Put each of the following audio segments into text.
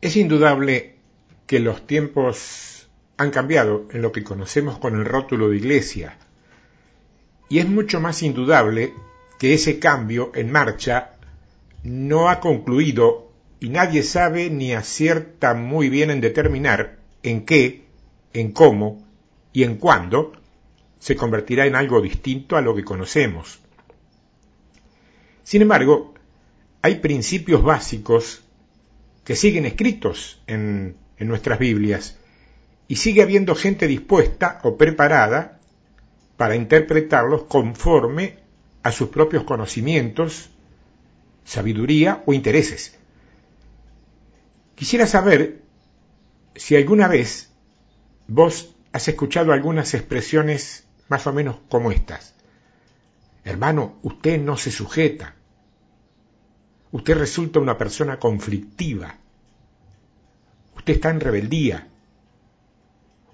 Es indudable que los tiempos han cambiado en lo que conocemos con el rótulo de iglesia. Y es mucho más indudable que ese cambio en marcha no ha concluido y nadie sabe ni acierta muy bien en determinar en qué, en cómo y en cuándo se convertirá en algo distinto a lo que conocemos. Sin embargo, hay principios básicos que siguen escritos en, nuestras Biblias y sigue habiendo gente dispuesta o preparada para interpretarlos conforme a sus propios conocimientos, sabiduría o intereses. Quisiera saber si alguna vez vos has escuchado algunas expresiones más o menos como estas. Hermano, usted no se sujeta. Usted resulta una persona conflictiva. Usted está en rebeldía.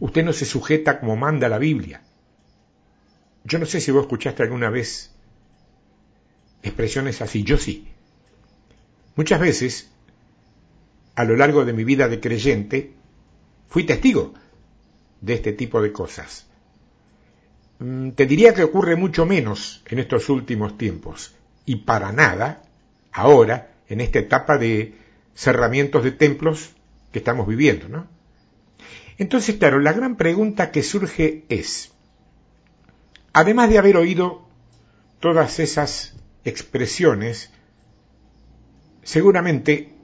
Usted no se sujeta como manda la Biblia. Yo no sé si vos escuchaste alguna vez expresiones así, yo sí. Muchas veces, a lo largo de mi vida de creyente, fui testigo de este tipo de cosas. Mm, te diría que ocurre mucho menos en estos últimos tiempos, y para nada ahora, en esta etapa de cerramientos de templos que estamos viviendo, ¿no? Entonces, claro, la gran pregunta que surge es, además de haber oído todas esas expresiones, seguramente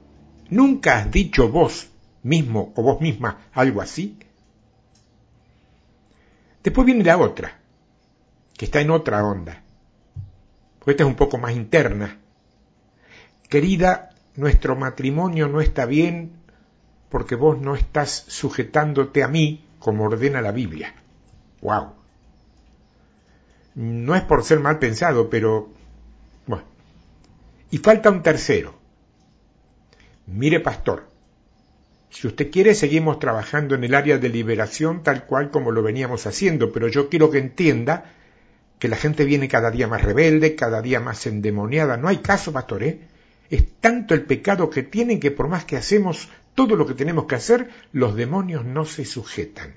nunca has dicho vos mismo o vos misma algo así. Después viene la otra, que está en otra onda, porque esta es un poco más interna, Querida, nuestro matrimonio no está bien porque vos no estás sujetándote a mí como ordena la Biblia. ¡Wow! No es por ser mal pensado, pero... Bueno. Y falta un tercero. Mire, pastor, si usted quiere, seguimos trabajando en el área de liberación tal cual como lo veníamos haciendo, pero yo quiero que entienda que la gente viene cada día más rebelde, cada día más endemoniada. No hay caso, pastor, ¿eh? Es tanto el pecado que tienen que por más que hacemos todo lo que tenemos que hacer, los demonios no se sujetan.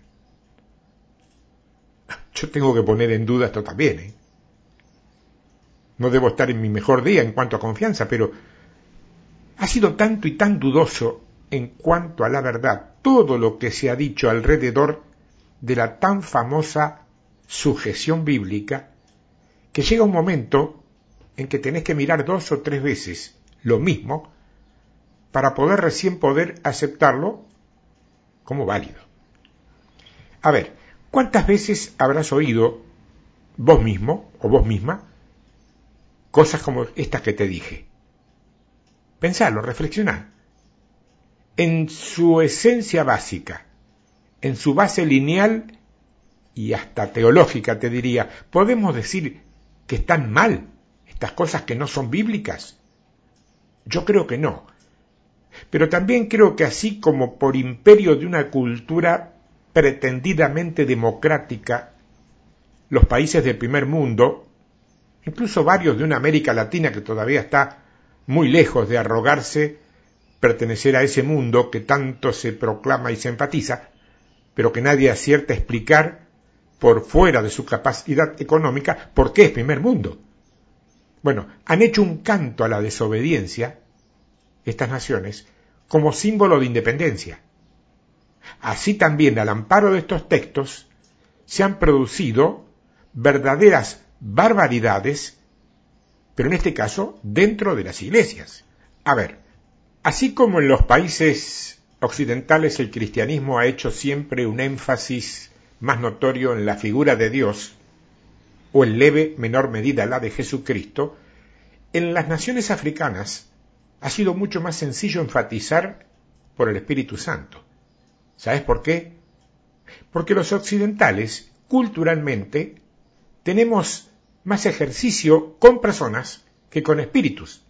Yo tengo que poner en duda esto también. ¿eh? No debo estar en mi mejor día en cuanto a confianza, pero ha sido tanto y tan dudoso en cuanto a la verdad todo lo que se ha dicho alrededor de la tan famosa sujeción bíblica, que llega un momento en que tenés que mirar dos o tres veces lo mismo para poder recién poder aceptarlo como válido. A ver, ¿cuántas veces habrás oído vos mismo o vos misma cosas como estas que te dije? Pensalo, reflexionad. En su esencia básica, en su base lineal y hasta teológica, te diría, podemos decir que están mal estas cosas que no son bíblicas. Yo creo que no. Pero también creo que así como por imperio de una cultura pretendidamente democrática, los países del primer mundo, incluso varios de una América Latina que todavía está muy lejos de arrogarse pertenecer a ese mundo que tanto se proclama y se enfatiza, pero que nadie acierta a explicar por fuera de su capacidad económica por qué es primer mundo. Bueno, han hecho un canto a la desobediencia, estas naciones, como símbolo de independencia. Así también, al amparo de estos textos, se han producido verdaderas barbaridades, pero en este caso dentro de las iglesias. A ver, así como en los países occidentales el cristianismo ha hecho siempre un énfasis más notorio en la figura de Dios, o en leve menor medida la de Jesucristo, en las naciones africanas ha sido mucho más sencillo enfatizar por el Espíritu Santo. ¿Sabes por qué? Porque los occidentales, culturalmente, tenemos más ejercicio con personas que con espíritus.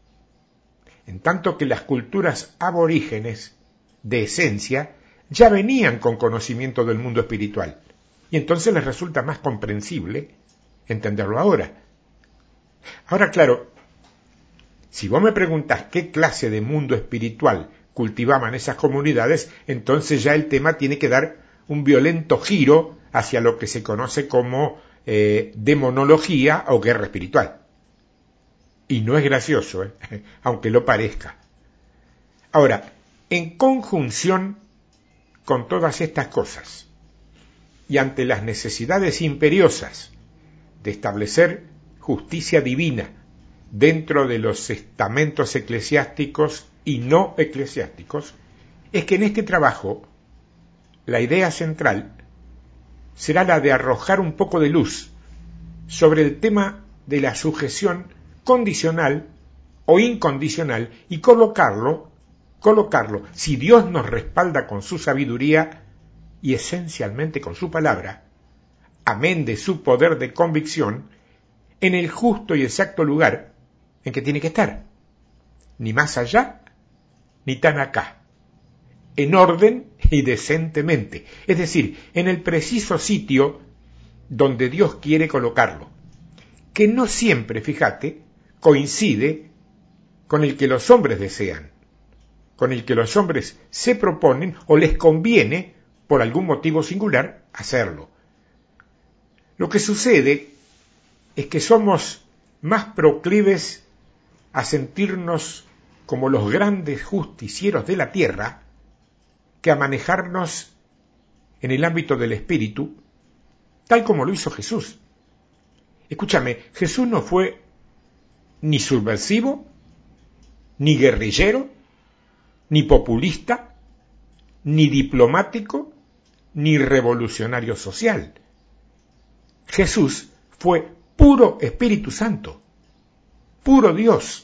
En tanto que las culturas aborígenes, de esencia, ya venían con conocimiento del mundo espiritual. Y entonces les resulta más comprensible entenderlo ahora. Ahora, claro, si vos me preguntas qué clase de mundo espiritual cultivaban esas comunidades, entonces ya el tema tiene que dar un violento giro hacia lo que se conoce como eh, demonología o guerra espiritual. Y no es gracioso, ¿eh? aunque lo parezca. Ahora, en conjunción con todas estas cosas, y ante las necesidades imperiosas de establecer justicia divina dentro de los estamentos eclesiásticos y no eclesiásticos, es que en este trabajo la idea central será la de arrojar un poco de luz sobre el tema de la sujeción condicional o incondicional y colocarlo, colocarlo, si Dios nos respalda con su sabiduría y esencialmente con su palabra, amén de su poder de convicción, en el justo y exacto lugar en que tiene que estar, ni más allá, ni tan acá, en orden y decentemente, es decir, en el preciso sitio donde Dios quiere colocarlo, que no siempre, fíjate, coincide con el que los hombres desean, con el que los hombres se proponen o les conviene, por algún motivo singular, hacerlo. Lo que sucede es que somos más proclives a sentirnos como los grandes justicieros de la tierra que a manejarnos en el ámbito del espíritu, tal como lo hizo Jesús. Escúchame, Jesús no fue ni subversivo, ni guerrillero, ni populista, ni diplomático, ni revolucionario social. Jesús fue puro Espíritu Santo puro Dios.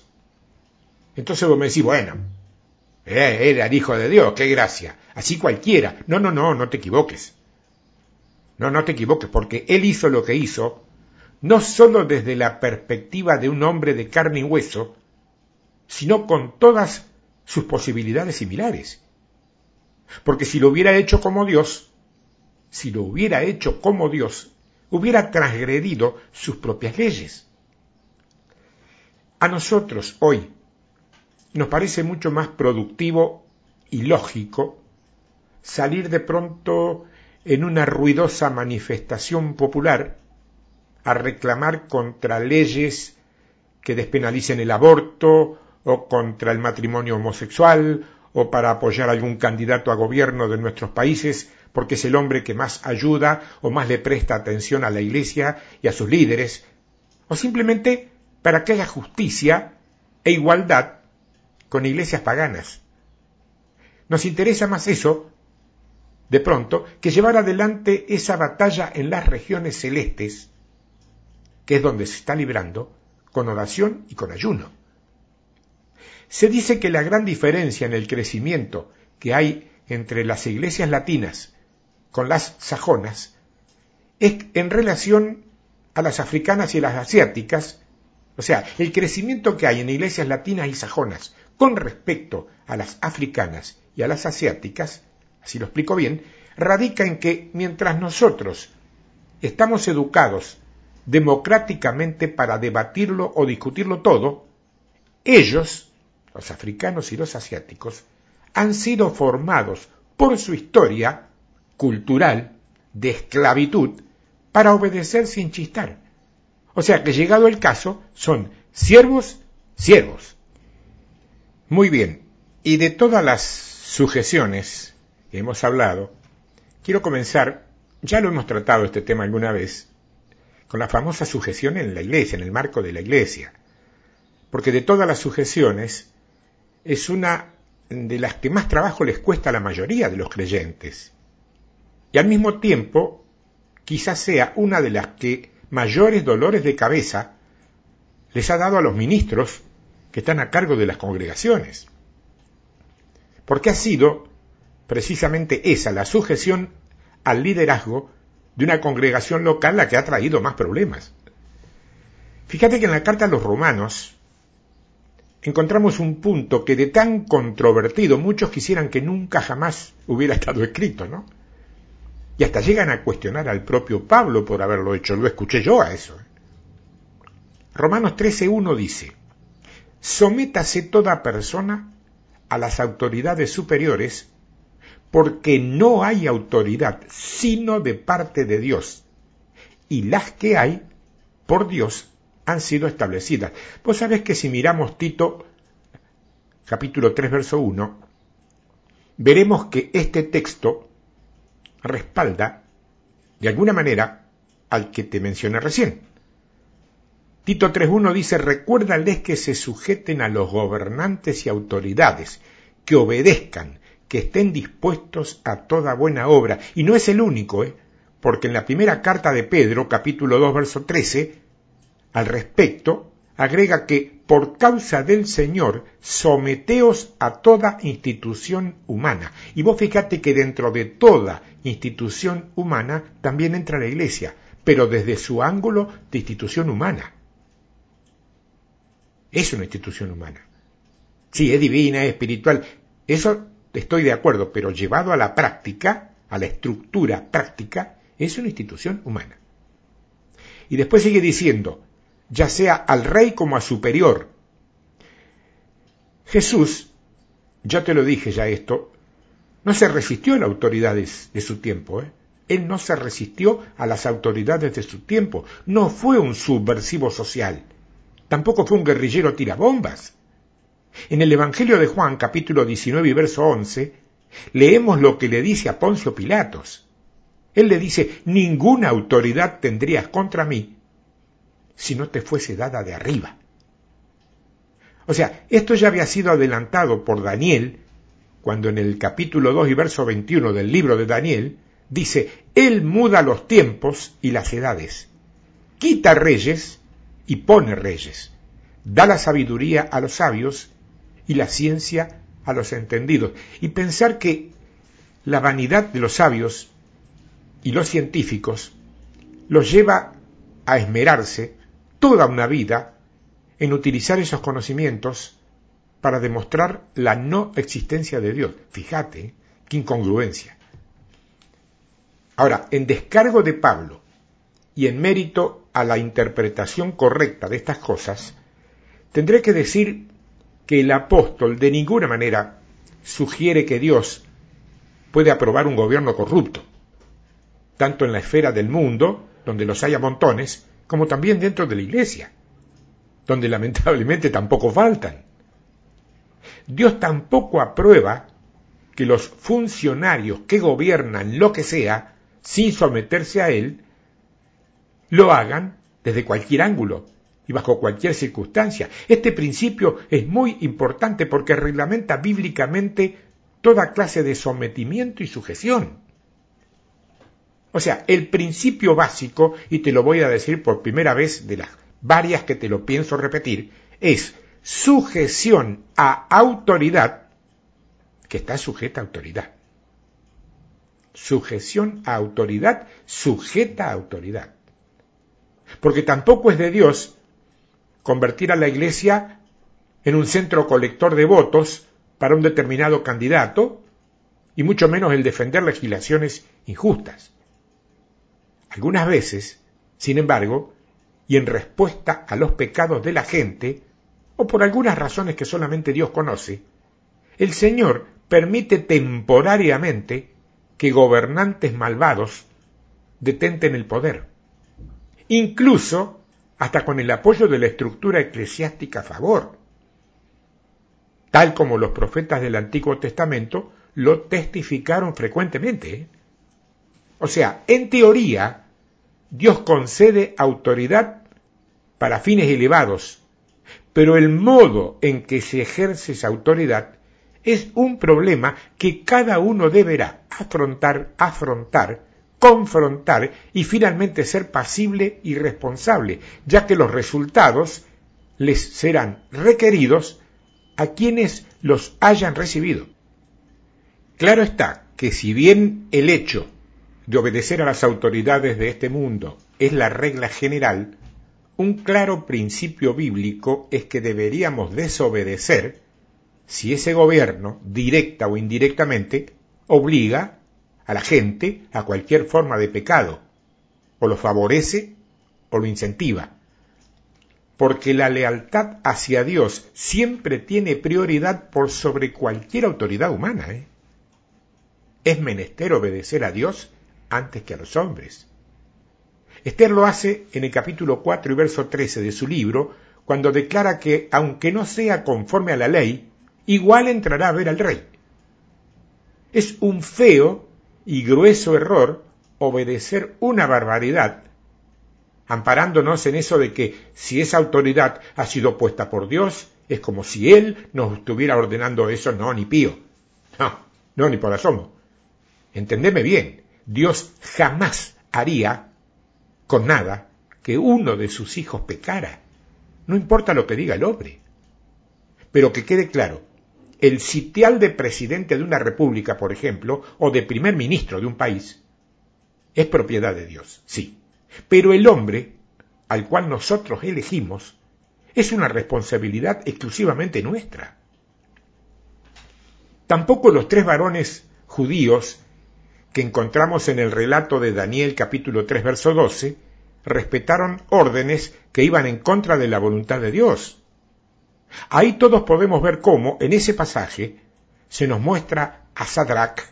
Entonces vos me decís, bueno, era el Hijo de Dios, qué gracia. Así cualquiera. No, no, no, no te equivoques. No, no te equivoques, porque Él hizo lo que hizo, no sólo desde la perspectiva de un hombre de carne y hueso, sino con todas sus posibilidades similares. Porque si lo hubiera hecho como Dios, si lo hubiera hecho como Dios, hubiera transgredido sus propias leyes. A nosotros hoy nos parece mucho más productivo y lógico salir de pronto en una ruidosa manifestación popular a reclamar contra leyes que despenalicen el aborto o contra el matrimonio homosexual o para apoyar a algún candidato a gobierno de nuestros países porque es el hombre que más ayuda o más le presta atención a la Iglesia y a sus líderes, o simplemente para que haya justicia e igualdad con iglesias paganas. Nos interesa más eso, de pronto, que llevar adelante esa batalla en las regiones celestes, que es donde se está librando, con oración y con ayuno. Se dice que la gran diferencia en el crecimiento que hay entre las iglesias latinas con las sajonas es en relación a las africanas y las asiáticas o sea, el crecimiento que hay en iglesias latinas y sajonas con respecto a las africanas y a las asiáticas, así lo explico bien, radica en que mientras nosotros estamos educados democráticamente para debatirlo o discutirlo todo, ellos, los africanos y los asiáticos, han sido formados por su historia cultural de esclavitud para obedecer sin chistar. O sea que llegado el caso, son siervos, siervos. Muy bien, y de todas las sujeciones que hemos hablado, quiero comenzar, ya lo hemos tratado este tema alguna vez, con la famosa sujeción en la iglesia, en el marco de la iglesia. Porque de todas las sujeciones, es una de las que más trabajo les cuesta a la mayoría de los creyentes. Y al mismo tiempo, quizás sea una de las que mayores dolores de cabeza les ha dado a los ministros que están a cargo de las congregaciones. Porque ha sido precisamente esa, la sujeción al liderazgo de una congregación local la que ha traído más problemas. Fíjate que en la carta a los romanos encontramos un punto que de tan controvertido muchos quisieran que nunca jamás hubiera estado escrito, ¿no? Y hasta llegan a cuestionar al propio Pablo por haberlo hecho. Lo escuché yo a eso. ¿eh? Romanos 13.1 dice, sométase toda persona a las autoridades superiores, porque no hay autoridad sino de parte de Dios, y las que hay, por Dios, han sido establecidas. Vos sabés que si miramos Tito, capítulo 3, verso 1, veremos que este texto respalda, de alguna manera, al que te mencioné recién. Tito 3.1 dice, recuérdales que se sujeten a los gobernantes y autoridades, que obedezcan, que estén dispuestos a toda buena obra. Y no es el único, ¿eh? porque en la primera carta de Pedro, capítulo 2, verso 13, al respecto, agrega que por causa del Señor someteos a toda institución humana. Y vos fíjate que dentro de toda institución humana también entra la iglesia, pero desde su ángulo de institución humana. Es una institución humana. Sí, es divina, es espiritual. Eso estoy de acuerdo, pero llevado a la práctica, a la estructura práctica, es una institución humana. Y después sigue diciendo, ya sea al rey como a superior. Jesús, ya te lo dije ya esto, no se resistió a las autoridades de su tiempo. ¿eh? Él no se resistió a las autoridades de su tiempo. No fue un subversivo social. Tampoco fue un guerrillero tirabombas. En el Evangelio de Juan, capítulo 19 y verso 11, leemos lo que le dice a Poncio Pilatos. Él le dice, ninguna autoridad tendrías contra mí si no te fuese dada de arriba. O sea, esto ya había sido adelantado por Daniel, cuando en el capítulo 2 y verso 21 del libro de Daniel dice, Él muda los tiempos y las edades, quita reyes y pone reyes, da la sabiduría a los sabios y la ciencia a los entendidos. Y pensar que la vanidad de los sabios y los científicos los lleva a esmerarse toda una vida en utilizar esos conocimientos para demostrar la no existencia de Dios. Fíjate, qué incongruencia. Ahora, en descargo de Pablo y en mérito a la interpretación correcta de estas cosas, tendré que decir que el apóstol de ninguna manera sugiere que Dios puede aprobar un gobierno corrupto, tanto en la esfera del mundo, donde los haya montones, como también dentro de la iglesia, donde lamentablemente tampoco faltan. Dios tampoco aprueba que los funcionarios que gobiernan lo que sea, sin someterse a Él, lo hagan desde cualquier ángulo, y bajo cualquier circunstancia. Este principio es muy importante porque reglamenta bíblicamente toda clase de sometimiento y sujeción. O sea, el principio básico, y te lo voy a decir por primera vez de las varias que te lo pienso repetir, es sujeción a autoridad que está sujeta a autoridad. Sujeción a autoridad sujeta a autoridad. Porque tampoco es de Dios convertir a la Iglesia en un centro colector de votos para un determinado candidato, y mucho menos el defender legislaciones injustas. Algunas veces, sin embargo, y en respuesta a los pecados de la gente, o por algunas razones que solamente Dios conoce, el Señor permite temporariamente que gobernantes malvados detenten el poder. Incluso hasta con el apoyo de la estructura eclesiástica a favor, tal como los profetas del Antiguo Testamento lo testificaron frecuentemente. ¿eh? O sea, en teoría, Dios concede autoridad para fines elevados, pero el modo en que se ejerce esa autoridad es un problema que cada uno deberá afrontar, afrontar confrontar y finalmente ser pasible y responsable, ya que los resultados les serán requeridos a quienes los hayan recibido. Claro está que si bien el hecho de obedecer a las autoridades de este mundo es la regla general, un claro principio bíblico es que deberíamos desobedecer si ese gobierno, directa o indirectamente, obliga a la gente a cualquier forma de pecado, o lo favorece o lo incentiva. Porque la lealtad hacia Dios siempre tiene prioridad por sobre cualquier autoridad humana. ¿eh? Es menester obedecer a Dios antes que a los hombres. Esther lo hace en el capítulo 4 y verso 13 de su libro, cuando declara que, aunque no sea conforme a la ley, igual entrará a ver al rey. Es un feo y grueso error obedecer una barbaridad, amparándonos en eso de que si esa autoridad ha sido puesta por Dios, es como si Él nos estuviera ordenando eso, no, ni pío. No, no, ni por asomo. Entendeme bien, Dios jamás haría con nada que uno de sus hijos pecara. No importa lo que diga el hombre. Pero que quede claro, el sitial de presidente de una república, por ejemplo, o de primer ministro de un país, es propiedad de Dios, sí. Pero el hombre, al cual nosotros elegimos, es una responsabilidad exclusivamente nuestra. Tampoco los tres varones judíos que encontramos en el relato de Daniel capítulo 3 verso 12, respetaron órdenes que iban en contra de la voluntad de Dios. Ahí todos podemos ver cómo, en ese pasaje, se nos muestra a Sadrach,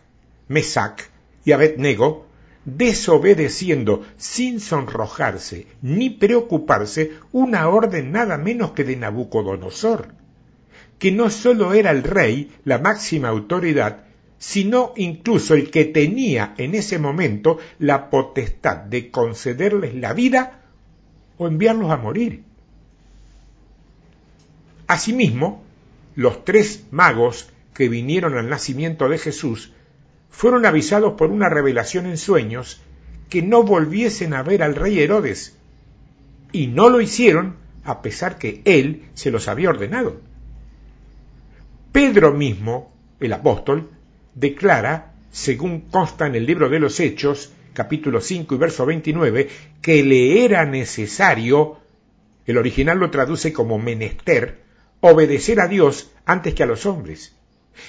Mesach y Abednego desobedeciendo sin sonrojarse ni preocuparse una orden nada menos que de Nabucodonosor, que no sólo era el rey, la máxima autoridad, sino incluso el que tenía en ese momento la potestad de concederles la vida o enviarlos a morir. Asimismo, los tres magos que vinieron al nacimiento de Jesús fueron avisados por una revelación en sueños que no volviesen a ver al rey Herodes, y no lo hicieron a pesar que él se los había ordenado. Pedro mismo, el apóstol, declara, según consta en el libro de los Hechos, capítulo 5 y verso 29, que le era necesario, el original lo traduce como menester, obedecer a Dios antes que a los hombres.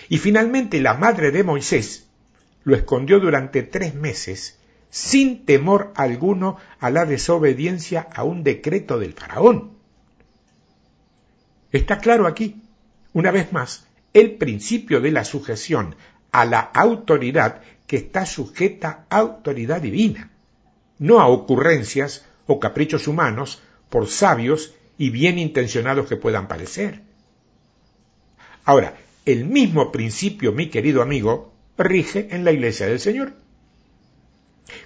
Y finalmente la madre de Moisés lo escondió durante tres meses, sin temor alguno a la desobediencia a un decreto del faraón. Está claro aquí, una vez más, el principio de la sujeción a la autoridad que está sujeta a autoridad divina, no a ocurrencias o caprichos humanos por sabios y bien intencionados que puedan parecer. Ahora, el mismo principio, mi querido amigo, rige en la iglesia del Señor.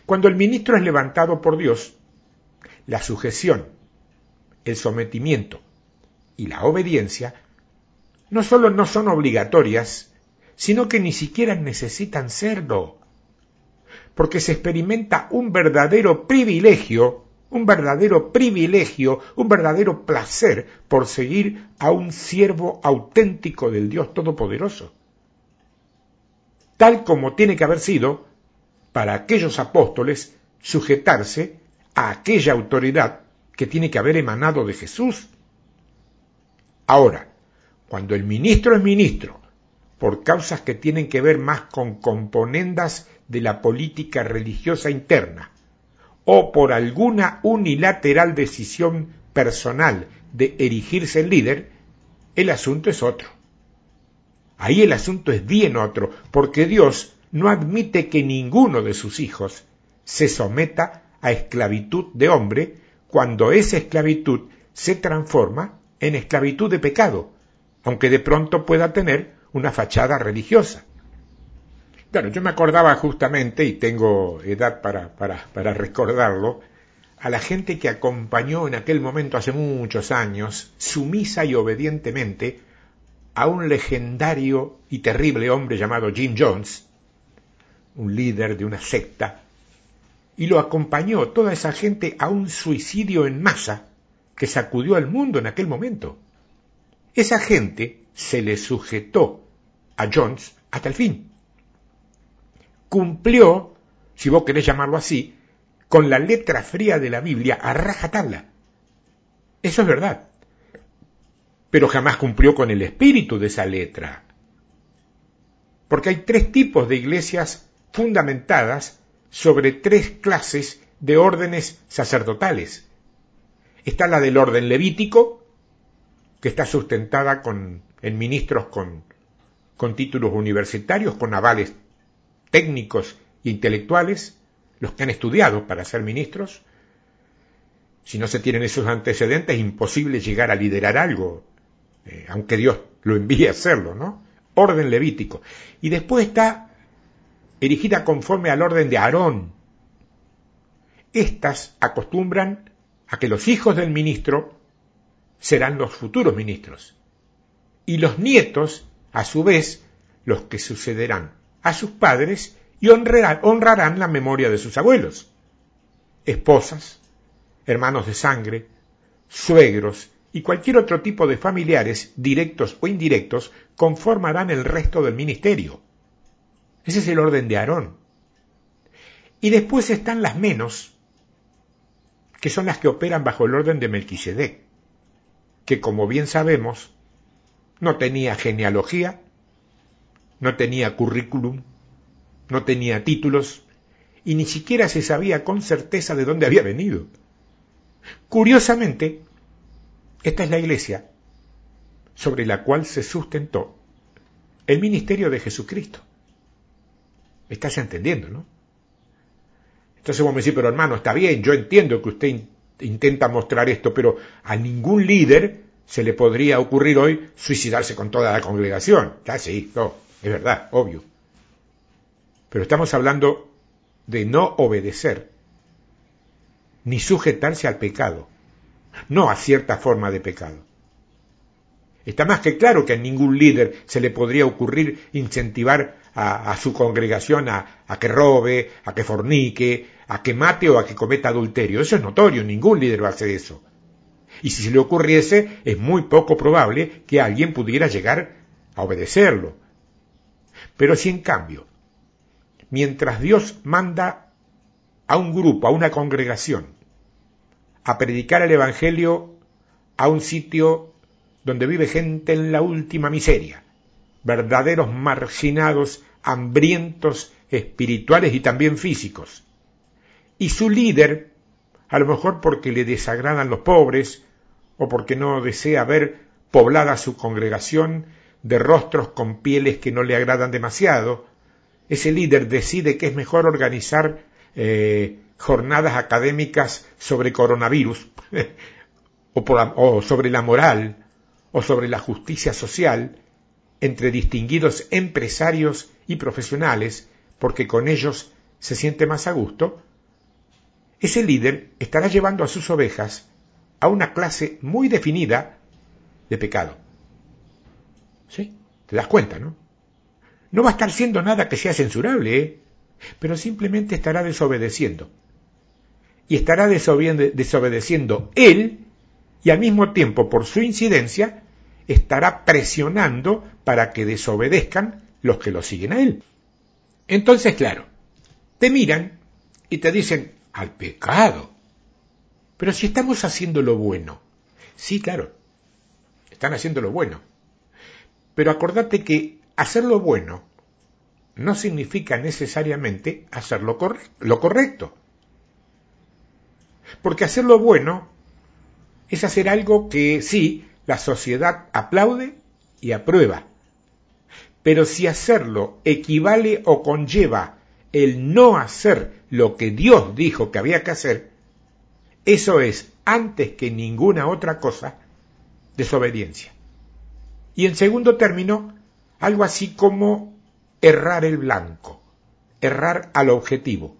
Cuando el ministro es levantado por Dios, la sujeción, el sometimiento y la obediencia no solo no son obligatorias, sino que ni siquiera necesitan serlo, porque se experimenta un verdadero privilegio, un verdadero privilegio, un verdadero placer por seguir a un siervo auténtico del Dios Todopoderoso, tal como tiene que haber sido para aquellos apóstoles sujetarse a aquella autoridad que tiene que haber emanado de Jesús. Ahora, cuando el ministro es ministro por causas que tienen que ver más con componendas de la política religiosa interna o por alguna unilateral decisión personal de erigirse en líder, el asunto es otro. Ahí el asunto es bien otro, porque Dios no admite que ninguno de sus hijos se someta a esclavitud de hombre cuando esa esclavitud se transforma en esclavitud de pecado, aunque de pronto pueda tener una fachada religiosa. Claro, yo me acordaba justamente, y tengo edad para, para, para recordarlo, a la gente que acompañó en aquel momento hace muchos años, sumisa y obedientemente, a un legendario y terrible hombre llamado Jim Jones, un líder de una secta, y lo acompañó toda esa gente a un suicidio en masa que sacudió al mundo en aquel momento. Esa gente se le sujetó a Jones hasta el fin. Cumplió, si vos querés llamarlo así, con la letra fría de la Biblia a rajatabla. Eso es verdad. Pero jamás cumplió con el espíritu de esa letra. Porque hay tres tipos de iglesias fundamentadas sobre tres clases de órdenes sacerdotales. Está la del orden levítico, que está sustentada con, en ministros con, con títulos universitarios, con avales técnicos e intelectuales, los que han estudiado para ser ministros. Si no se tienen esos antecedentes, es imposible llegar a liderar algo, eh, aunque Dios lo envíe a hacerlo, ¿no? Orden levítico. Y después está erigida conforme al orden de Aarón. Estas acostumbran a que los hijos del ministro serán los futuros ministros y los nietos, a su vez, los que sucederán a sus padres y honrarán, la memoria de sus abuelos. Esposas, hermanos de sangre, suegros y cualquier otro tipo de familiares, directos o indirectos, conformarán el resto del ministerio. Ese es el orden de Aarón. Y después están las menos, que son las que operan bajo el orden de Melquisedec, que como bien sabemos, no tenía genealogía, no tenía currículum, no tenía títulos, y ni siquiera se sabía con certeza de dónde había venido. Curiosamente, esta es la iglesia sobre la cual se sustentó el ministerio de Jesucristo. estás entendiendo, no? Entonces vos me decís, pero hermano, está bien, yo entiendo que usted intenta mostrar esto, pero a ningún líder se le podría ocurrir hoy suicidarse con toda la congregación. Ya sí, no, es verdad, obvio. Pero estamos hablando de no obedecer, ni sujetarse al pecado, no a cierta forma de pecado. Está más que claro que a ningún líder se le podría ocurrir incentivar a, su congregación a, que robe, a que fornique, a que mate o a que cometa adulterio. Eso es notorio, ningún líder va a hacer eso. Y si se le ocurriese, es muy poco probable que alguien pudiera llegar a obedecerlo. Pero si en cambio, mientras Dios manda a un grupo, a una congregación, a predicar el Evangelio a un sitio donde vive gente en la última miseria, verdaderos marginados, hambrientos, espirituales y también físicos. Y su líder, a lo mejor porque le desagradan los pobres, o porque no desea ver poblada su congregación de rostros con pieles que no le agradan demasiado, ese líder decide que es mejor organizar eh, jornadas académicas sobre coronavirus, o sobre la moral, o sobre la justicia social, entre distinguidos empresarios y profesionales, porque con ellos se siente más a gusto, ese líder estará llevando a sus ovejas a una clase muy definida de pecado. ¿Sí? ¿Te das cuenta, no? No va a estar siendo nada que sea censurable, ¿eh? pero simplemente estará desobedeciendo. Y estará desobedeciendo él y al mismo tiempo, por su incidencia, estará presionando para que desobedezcan los que lo siguen a él. Entonces, claro, te miran y te dicen, al pecado. Pero si estamos haciendo lo bueno, sí, claro, están haciendo lo bueno. Pero acordate que hacer lo bueno no significa necesariamente hacer lo, lo correcto. Porque hacer lo bueno es hacer algo que sí, la sociedad aplaude y aprueba. Pero si hacerlo equivale o conlleva el no hacer lo que Dios dijo que había que hacer, eso es, antes que ninguna otra cosa, desobediencia. Y en segundo término, algo así como errar el blanco, errar al objetivo.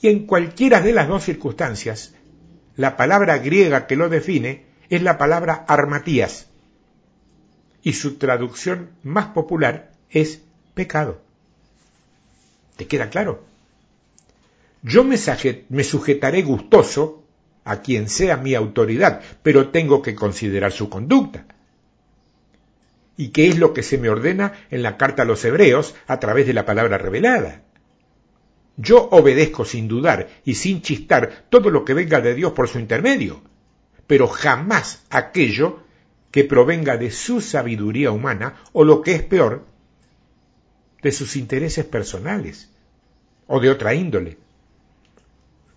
Y en cualquiera de las dos circunstancias, la palabra griega que lo define es la palabra armatías, y su traducción más popular es pecado. ¿Te queda claro? Yo me, sujetaré gustoso a quien sea mi autoridad, pero tengo que considerar su conducta. ¿Y qué es lo que se me ordena en la carta a los hebreos a través de la palabra revelada? Yo obedezco sin dudar y sin chistar todo lo que venga de Dios por su intermedio, pero jamás aquello que provenga de su sabiduría humana o lo que es peor, de sus intereses personales o de otra índole.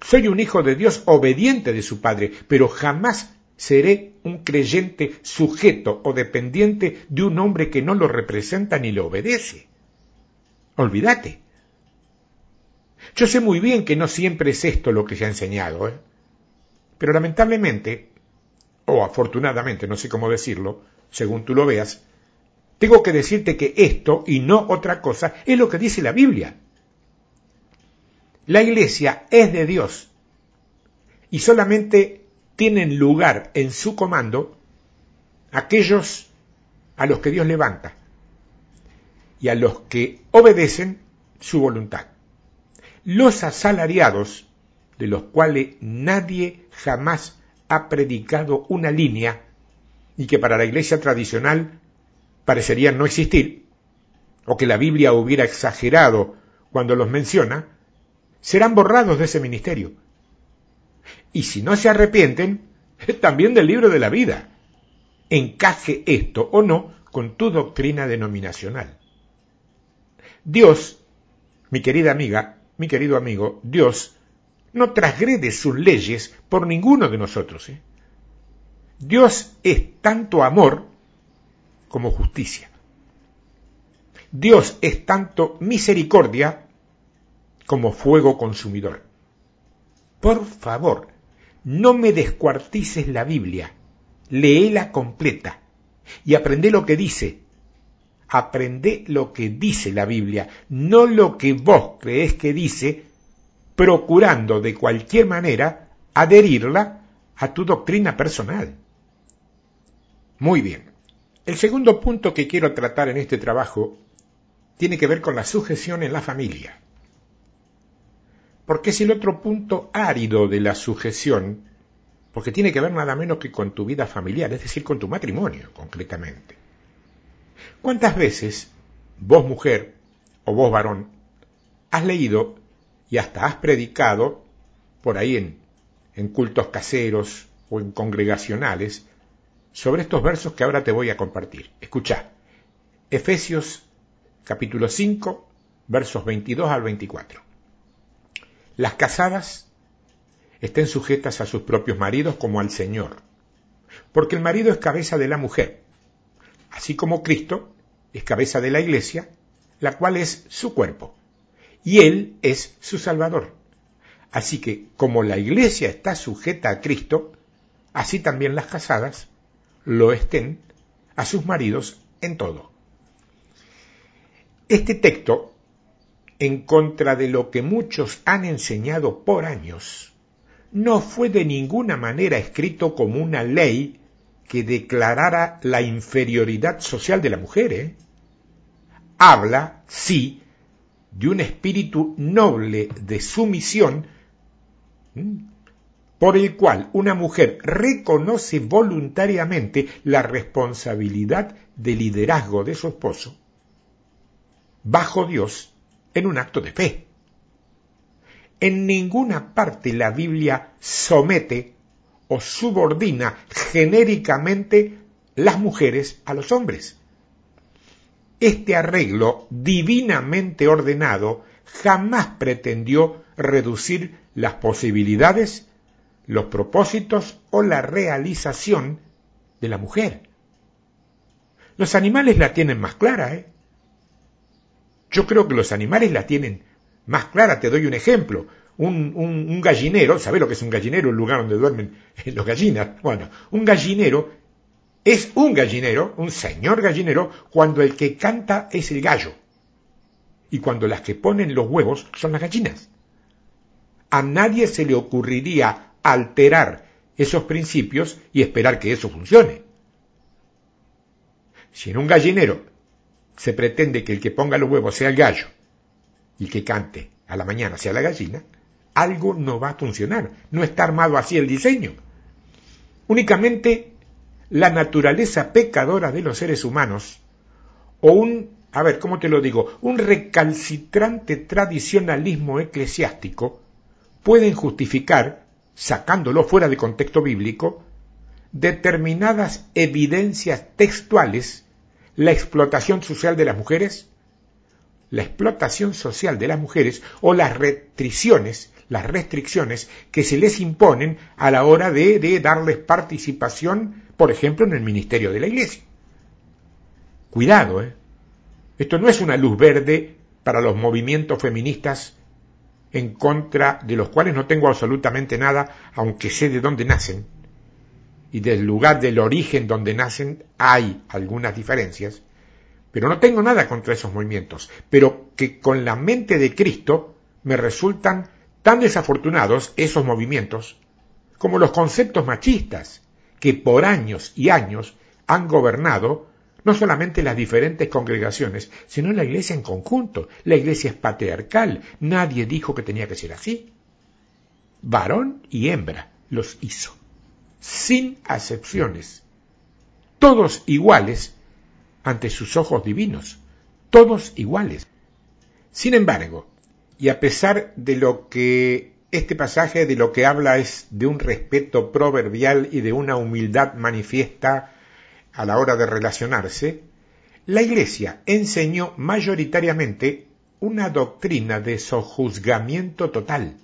Soy un hijo de Dios obediente de su Padre, pero jamás seré un creyente sujeto o dependiente de un hombre que no lo representa ni le obedece. Olvídate. Yo sé muy bien que no siempre es esto lo que se ha enseñado, ¿eh? pero lamentablemente, o afortunadamente, no sé cómo decirlo, según tú lo veas, tengo que decirte que esto y no otra cosa es lo que dice la Biblia. La iglesia es de Dios y solamente tienen lugar en su comando aquellos a los que Dios levanta y a los que obedecen su voluntad. Los asalariados, de los cuales nadie jamás ha predicado una línea y que para la iglesia tradicional parecerían no existir, o que la Biblia hubiera exagerado cuando los menciona, serán borrados de ese ministerio. Y si no se arrepienten, también del libro de la vida. Encaje esto o no con tu doctrina denominacional. Dios, mi querida amiga, mi querido amigo, Dios no transgrede sus leyes por ninguno de nosotros. ¿eh? Dios es tanto amor como justicia. Dios es tanto misericordia como fuego consumidor. Por favor, no me descuartices la Biblia, léela completa y aprende lo que dice. Aprende lo que dice la Biblia, no lo que vos crees que dice, procurando de cualquier manera adherirla a tu doctrina personal. Muy bien. El segundo punto que quiero tratar en este trabajo tiene que ver con la sujeción en la familia. Porque es el otro punto árido de la sujeción, porque tiene que ver nada menos que con tu vida familiar, es decir, con tu matrimonio concretamente. ¿Cuántas veces vos mujer o vos varón has leído y hasta has predicado por ahí en, en cultos caseros o en congregacionales sobre estos versos que ahora te voy a compartir. Escucha, Efesios capítulo 5, versos 22 al 24. Las casadas estén sujetas a sus propios maridos como al Señor, porque el marido es cabeza de la mujer, así como Cristo es cabeza de la iglesia, la cual es su cuerpo, y Él es su Salvador. Así que como la iglesia está sujeta a Cristo, así también las casadas lo estén a sus maridos en todo. Este texto, en contra de lo que muchos han enseñado por años, no fue de ninguna manera escrito como una ley que declarara la inferioridad social de la mujer. ¿eh? Habla, sí, de un espíritu noble de sumisión por el cual una mujer reconoce voluntariamente la responsabilidad de liderazgo de su esposo bajo Dios en un acto de fe. En ninguna parte la Biblia somete o subordina genéricamente las mujeres a los hombres. Este arreglo divinamente ordenado jamás pretendió reducir las posibilidades los propósitos o la realización de la mujer. Los animales la tienen más clara, ¿eh? Yo creo que los animales la tienen más clara. Te doy un ejemplo. Un, un, gallinero, ¿sabes lo que es un gallinero? El lugar donde duermen los gallinas. Bueno, un gallinero es un gallinero, un señor gallinero, cuando el que canta es el gallo. Y cuando las que ponen los huevos son las gallinas. A nadie se le ocurriría alterar esos principios y esperar que eso funcione. Si en un gallinero se pretende que el que ponga los huevos sea el gallo y que cante a la mañana sea la gallina, algo no va a funcionar. No está armado así el diseño. Únicamente la naturaleza pecadora de los seres humanos o un, a ver, ¿cómo te lo digo? Un recalcitrante tradicionalismo eclesiástico pueden justificar, sacándolo fuera de contexto bíblico, determinadas evidencias textuales, la explotación social de las mujeres, la explotación social de las mujeres o las restricciones, las restricciones que se les imponen a la hora de, darles participación, por ejemplo, en el ministerio de la iglesia. Cuidado, ¿eh? Esto no es una luz verde para los movimientos feministas en contra de los cuales no tengo absolutamente nada, aunque sé de dónde nacen, y del lugar del origen donde nacen hay algunas diferencias, pero no tengo nada contra esos movimientos, pero que con la mente de Cristo me resultan tan desafortunados esos movimientos como los conceptos machistas que por años y años han gobernado no solamente las diferentes congregaciones, sino la iglesia en conjunto. La iglesia es patriarcal, nadie dijo que tenía que ser así. Varón y hembra los hizo, sin acepciones, todos iguales ante sus ojos divinos, todos iguales. Sin embargo, y a pesar de lo que este pasaje de lo que habla es de un respeto proverbial y de una humildad manifiesta a la hora de relacionarse, la Iglesia enseñó mayoritariamente una doctrina de sojuzgamiento total,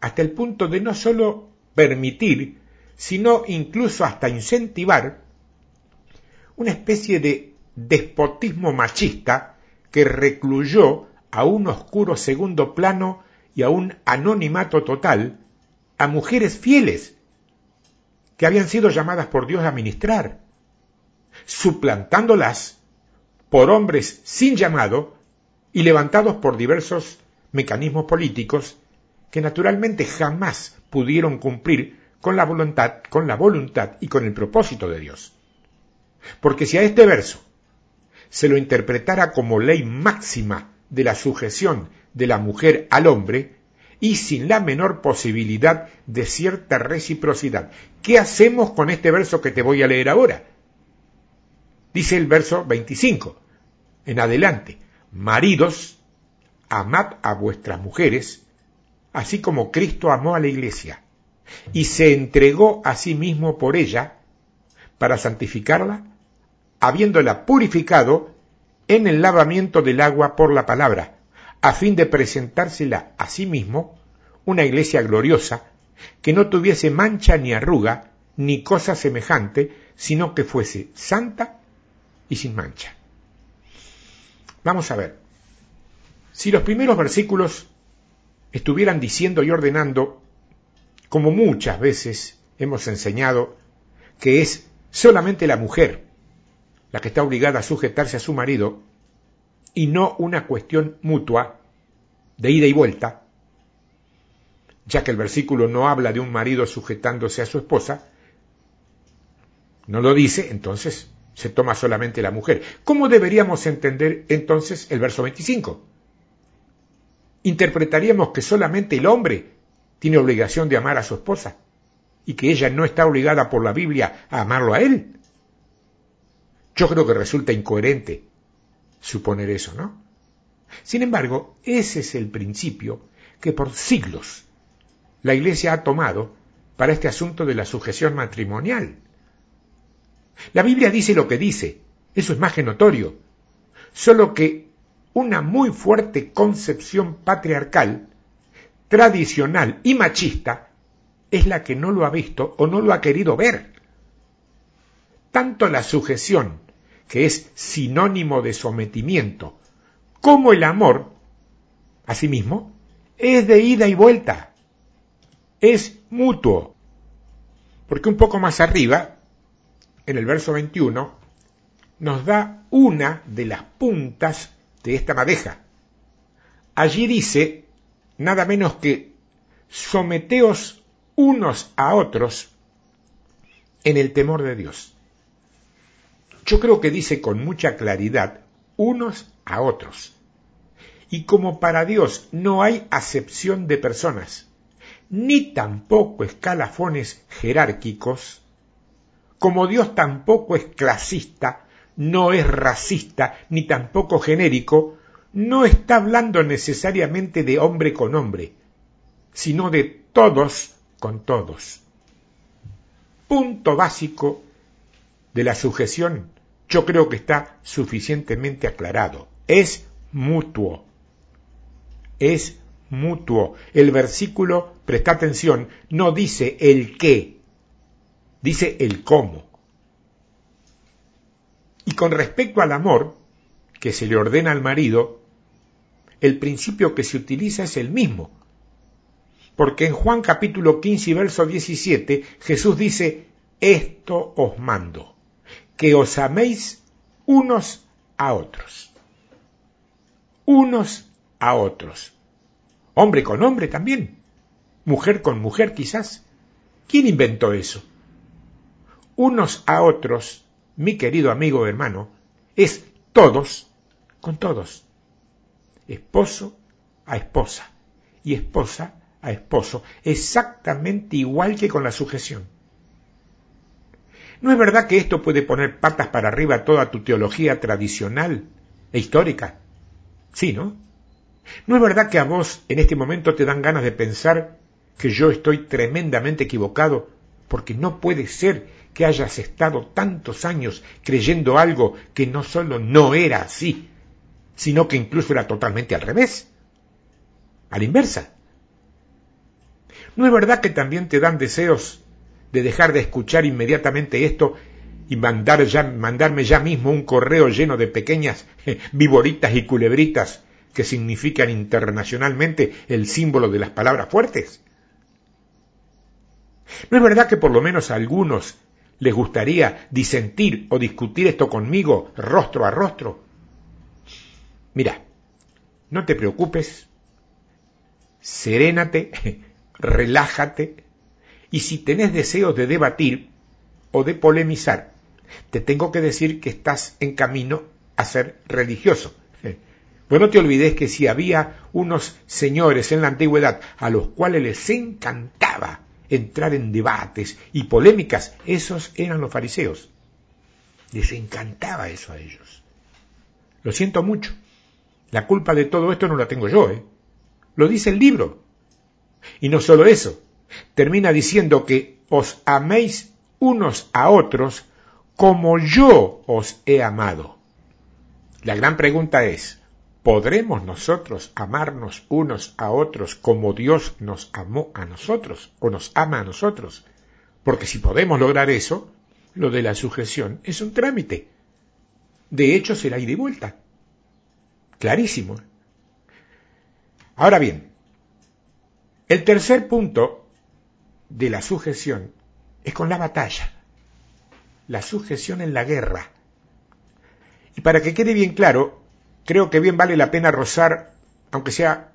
hasta el punto de no sólo permitir, sino incluso hasta incentivar una especie de despotismo machista que recluyó a un oscuro segundo plano y a un anonimato total a mujeres fieles que habían sido llamadas por Dios a ministrar, suplantándolas por hombres sin llamado y levantados por diversos mecanismos políticos que naturalmente jamás pudieron cumplir con la voluntad, con la voluntad y con el propósito de Dios. Porque si a este verso se lo interpretara como ley máxima de la sujeción de la mujer al hombre y sin la menor posibilidad de cierta reciprocidad, ¿qué hacemos con este verso que te voy a leer ahora? Dice el verso 25 en adelante, maridos, amad a vuestras mujeres, así como Cristo amó a la iglesia, y se entregó a sí mismo por ella, para santificarla, habiéndola purificado en el lavamiento del agua por la palabra, a fin de presentársela a sí mismo una iglesia gloriosa, que no tuviese mancha ni arruga, ni cosa semejante, sino que fuese santa y sin mancha. Vamos a ver. Si los primeros versículos estuvieran diciendo y ordenando, como muchas veces hemos enseñado, que es solamente la mujer la que está obligada a sujetarse a su marido y no una cuestión mutua de ida y vuelta, ya que el versículo no habla de un marido sujetándose a su esposa, no lo dice, entonces se toma solamente la mujer. ¿Cómo deberíamos entender entonces el verso 25? Interpretaríamos que solamente el hombre tiene obligación de amar a su esposa y que ella no está obligada por la Biblia a amarlo a él. Yo creo que resulta incoherente suponer eso, ¿no? Sin embargo, ese es el principio que por siglos la Iglesia ha tomado para este asunto de la sujeción matrimonial. La Biblia dice lo que dice, eso es más que notorio, solo que una muy fuerte concepción patriarcal, tradicional y machista es la que no lo ha visto o no lo ha querido ver. Tanto la sujeción, que es sinónimo de sometimiento, como el amor, asimismo, es de ida y vuelta, es mutuo. Porque un poco más arriba en el verso 21, nos da una de las puntas de esta madeja. Allí dice, nada menos que, someteos unos a otros en el temor de Dios. Yo creo que dice con mucha claridad, unos a otros. Y como para Dios no hay acepción de personas, ni tampoco escalafones jerárquicos, como Dios tampoco es clasista, no es racista, ni tampoco genérico, no está hablando necesariamente de hombre con hombre, sino de todos con todos. Punto básico de la sujeción, yo creo que está suficientemente aclarado. Es mutuo. Es mutuo. El versículo, presta atención, no dice el qué, dice el cómo. Y con respecto al amor que se le ordena al marido, el principio que se utiliza es el mismo. Porque en Juan capítulo 15 y verso 17 Jesús dice, esto os mando, que os améis unos a otros. Unos a otros. Hombre con hombre también. Mujer con mujer quizás. ¿Quién inventó eso? Unos a otros, mi querido amigo hermano, es todos con todos esposo a esposa y esposa a esposo, exactamente igual que con la sujeción. ¿No es verdad que esto puede poner patas para arriba toda tu teología tradicional e histórica? Sí, ¿no? ¿No es verdad que a vos en este momento te dan ganas de pensar que yo estoy tremendamente equivocado? Porque no puede ser que hayas estado tantos años creyendo algo que no solo no era así, sino que incluso era totalmente al revés, a la inversa. ¿No es verdad que también te dan deseos de dejar de escuchar inmediatamente esto y mandar ya, mandarme ya mismo un correo lleno de pequeñas eh, viboritas y culebritas que significan internacionalmente el símbolo de las palabras fuertes? ¿No es verdad que por lo menos a algunos les gustaría disentir o discutir esto conmigo rostro a rostro? Mira, no te preocupes, serénate, relájate, y si tenés deseos de debatir o de polemizar, te tengo que decir que estás en camino a ser religioso. Pues no te olvides que si había unos señores en la antigüedad a los cuales les encantaba entrar en debates y polémicas, esos eran los fariseos. Les encantaba eso a ellos. Lo siento mucho. La culpa de todo esto no la tengo yo, ¿eh? Lo dice el libro. Y no solo eso, termina diciendo que os améis unos a otros como yo os he amado. La gran pregunta es, ¿podremos nosotros amarnos unos a otros como Dios nos amó a nosotros o nos ama a nosotros? Porque si podemos lograr eso, lo de la sujeción es un trámite. De hecho, será ida y vuelta. Clarísimo. Ahora bien, el tercer punto de la sujeción es con la batalla. La sujeción en la guerra. Y para que quede bien claro, creo que bien vale la pena rozar, aunque sea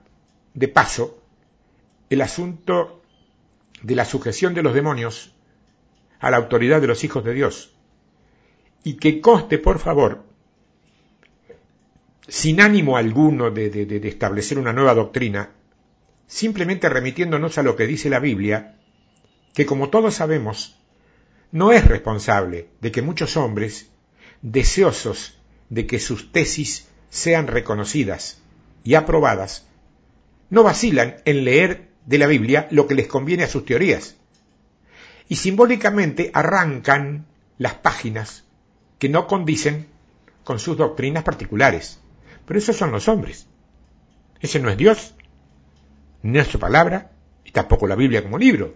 de paso, el asunto de la sujeción de los demonios a la autoridad de los hijos de Dios. Y que conste, por favor, sin ánimo alguno de, establecer una nueva doctrina, simplemente remitiéndonos a lo que dice la Biblia, que como todos sabemos, no es responsable de que muchos hombres, deseosos de que sus tesis sean reconocidas y aprobadas, no vacilan en leer de la Biblia lo que les conviene a sus teorías, y simbólicamente arrancan las páginas que no condicen con sus doctrinas particulares. Pero esos son los hombres. Ese no es Dios, ni es su palabra, y tampoco la Biblia como libro.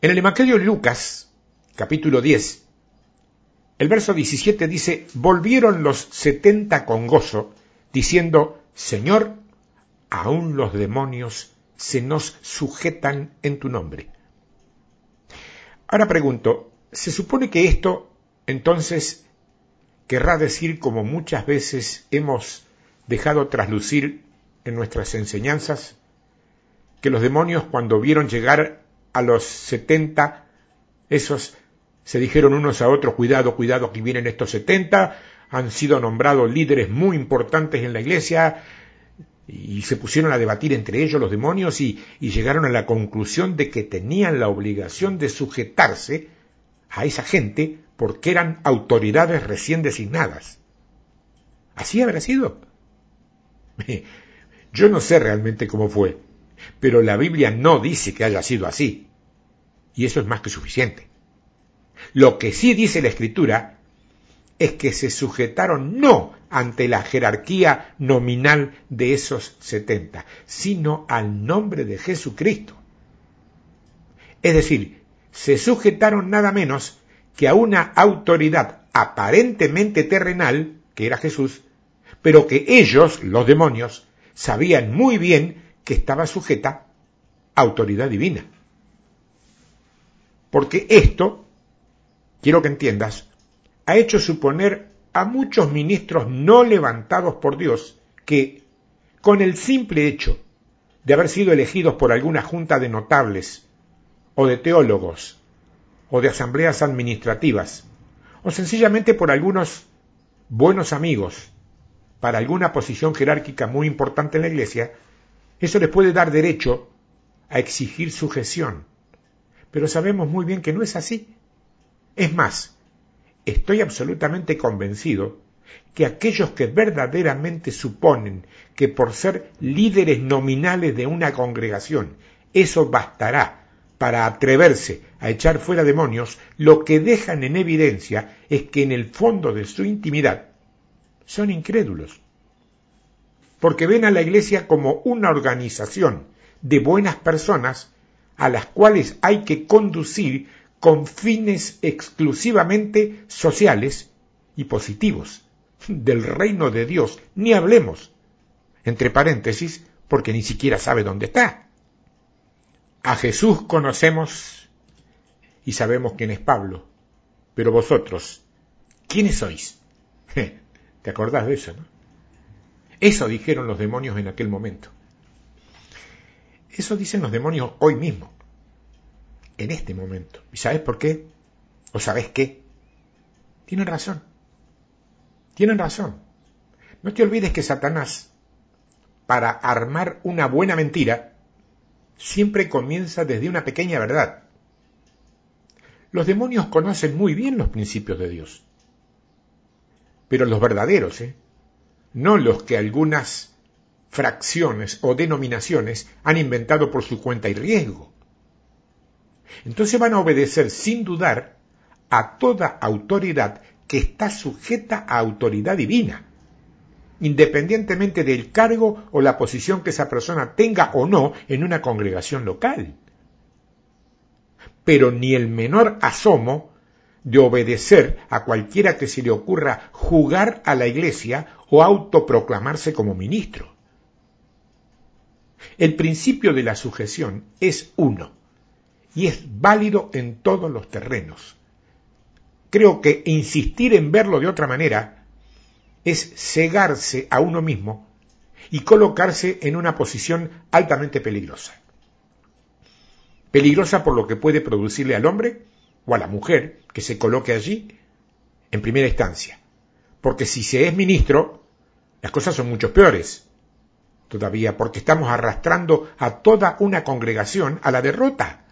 En el Evangelio de Lucas, capítulo 10, el verso 17 dice, volvieron los setenta con gozo, diciendo, Señor, aún los demonios se nos sujetan en tu nombre. Ahora pregunto, ¿se supone que esto entonces querrá decir, como muchas veces hemos dejado traslucir en nuestras enseñanzas, que los demonios cuando vieron llegar a los setenta, esos se dijeron unos a otros, cuidado, cuidado, aquí vienen estos setenta, han sido nombrados líderes muy importantes en la iglesia y se pusieron a debatir entre ellos los demonios y llegaron a la conclusión de que tenían la obligación de sujetarse a esa gente porque eran autoridades recién designadas. ¿Así habrá sido? Yo no sé realmente cómo fue, pero la Biblia no dice que haya sido así. Y eso es más que suficiente. Lo que sí dice la Escritura es que se sujetaron no ante la jerarquía nominal de esos setenta, sino al nombre de Jesucristo. Es decir, se sujetaron nada menos que a una autoridad aparentemente terrenal, que era Jesús, pero que ellos, los demonios, sabían muy bien que estaba sujeta a autoridad divina. Porque esto, quiero que entiendas, ha hecho suponer a muchos ministros no levantados por Dios que, con el simple hecho de haber sido elegidos por alguna junta de notables, o de teólogos, o de asambleas administrativas, o sencillamente por algunos buenos amigos, para alguna posición jerárquica muy importante en la Iglesia, eso les puede dar derecho a exigir sujeción. Pero sabemos muy bien que no es así. Es más, estoy absolutamente convencido que aquellos que verdaderamente suponen que por ser líderes nominales de una congregación eso bastará para atreverse a echar fuera demonios, lo que dejan en evidencia es que en el fondo de su intimidad son incrédulos, porque ven a la Iglesia como una organización de buenas personas a las cuales hay que conducir con fines exclusivamente sociales y positivos. Del reino de Dios ni hablemos, entre paréntesis, porque ni siquiera sabe dónde está. A Jesús conocemos y sabemos quién es Pablo, pero vosotros, ¿quiénes sois? ¿Te acordás de eso, no? Eso dijeron los demonios en aquel momento. Eso dicen los demonios hoy mismo, en este momento. ¿Y sabes por qué? ¿O sabes qué? Tienen razón. Tienen razón. No te olvides que Satanás, para armar una buena mentira, siempre comienza desde una pequeña verdad. Los demonios conocen muy bien los principios de Dios pero los verdaderos, ¿eh? no los que algunas fracciones o denominaciones han inventado por su cuenta y riesgo. Entonces van a obedecer sin dudar a toda autoridad que está sujeta a autoridad divina, independientemente del cargo o la posición que esa persona tenga o no en una congregación local. Pero ni el menor asomo de obedecer a cualquiera que se le ocurra jugar a la iglesia o autoproclamarse como ministro. El principio de la sujeción es uno y es válido en todos los terrenos. Creo que insistir en verlo de otra manera es cegarse a uno mismo y colocarse en una posición altamente peligrosa. Peligrosa por lo que puede producirle al hombre o a la mujer que se coloque allí en primera instancia. Porque si se es ministro, las cosas son mucho peores todavía, porque estamos arrastrando a toda una congregación a la derrota.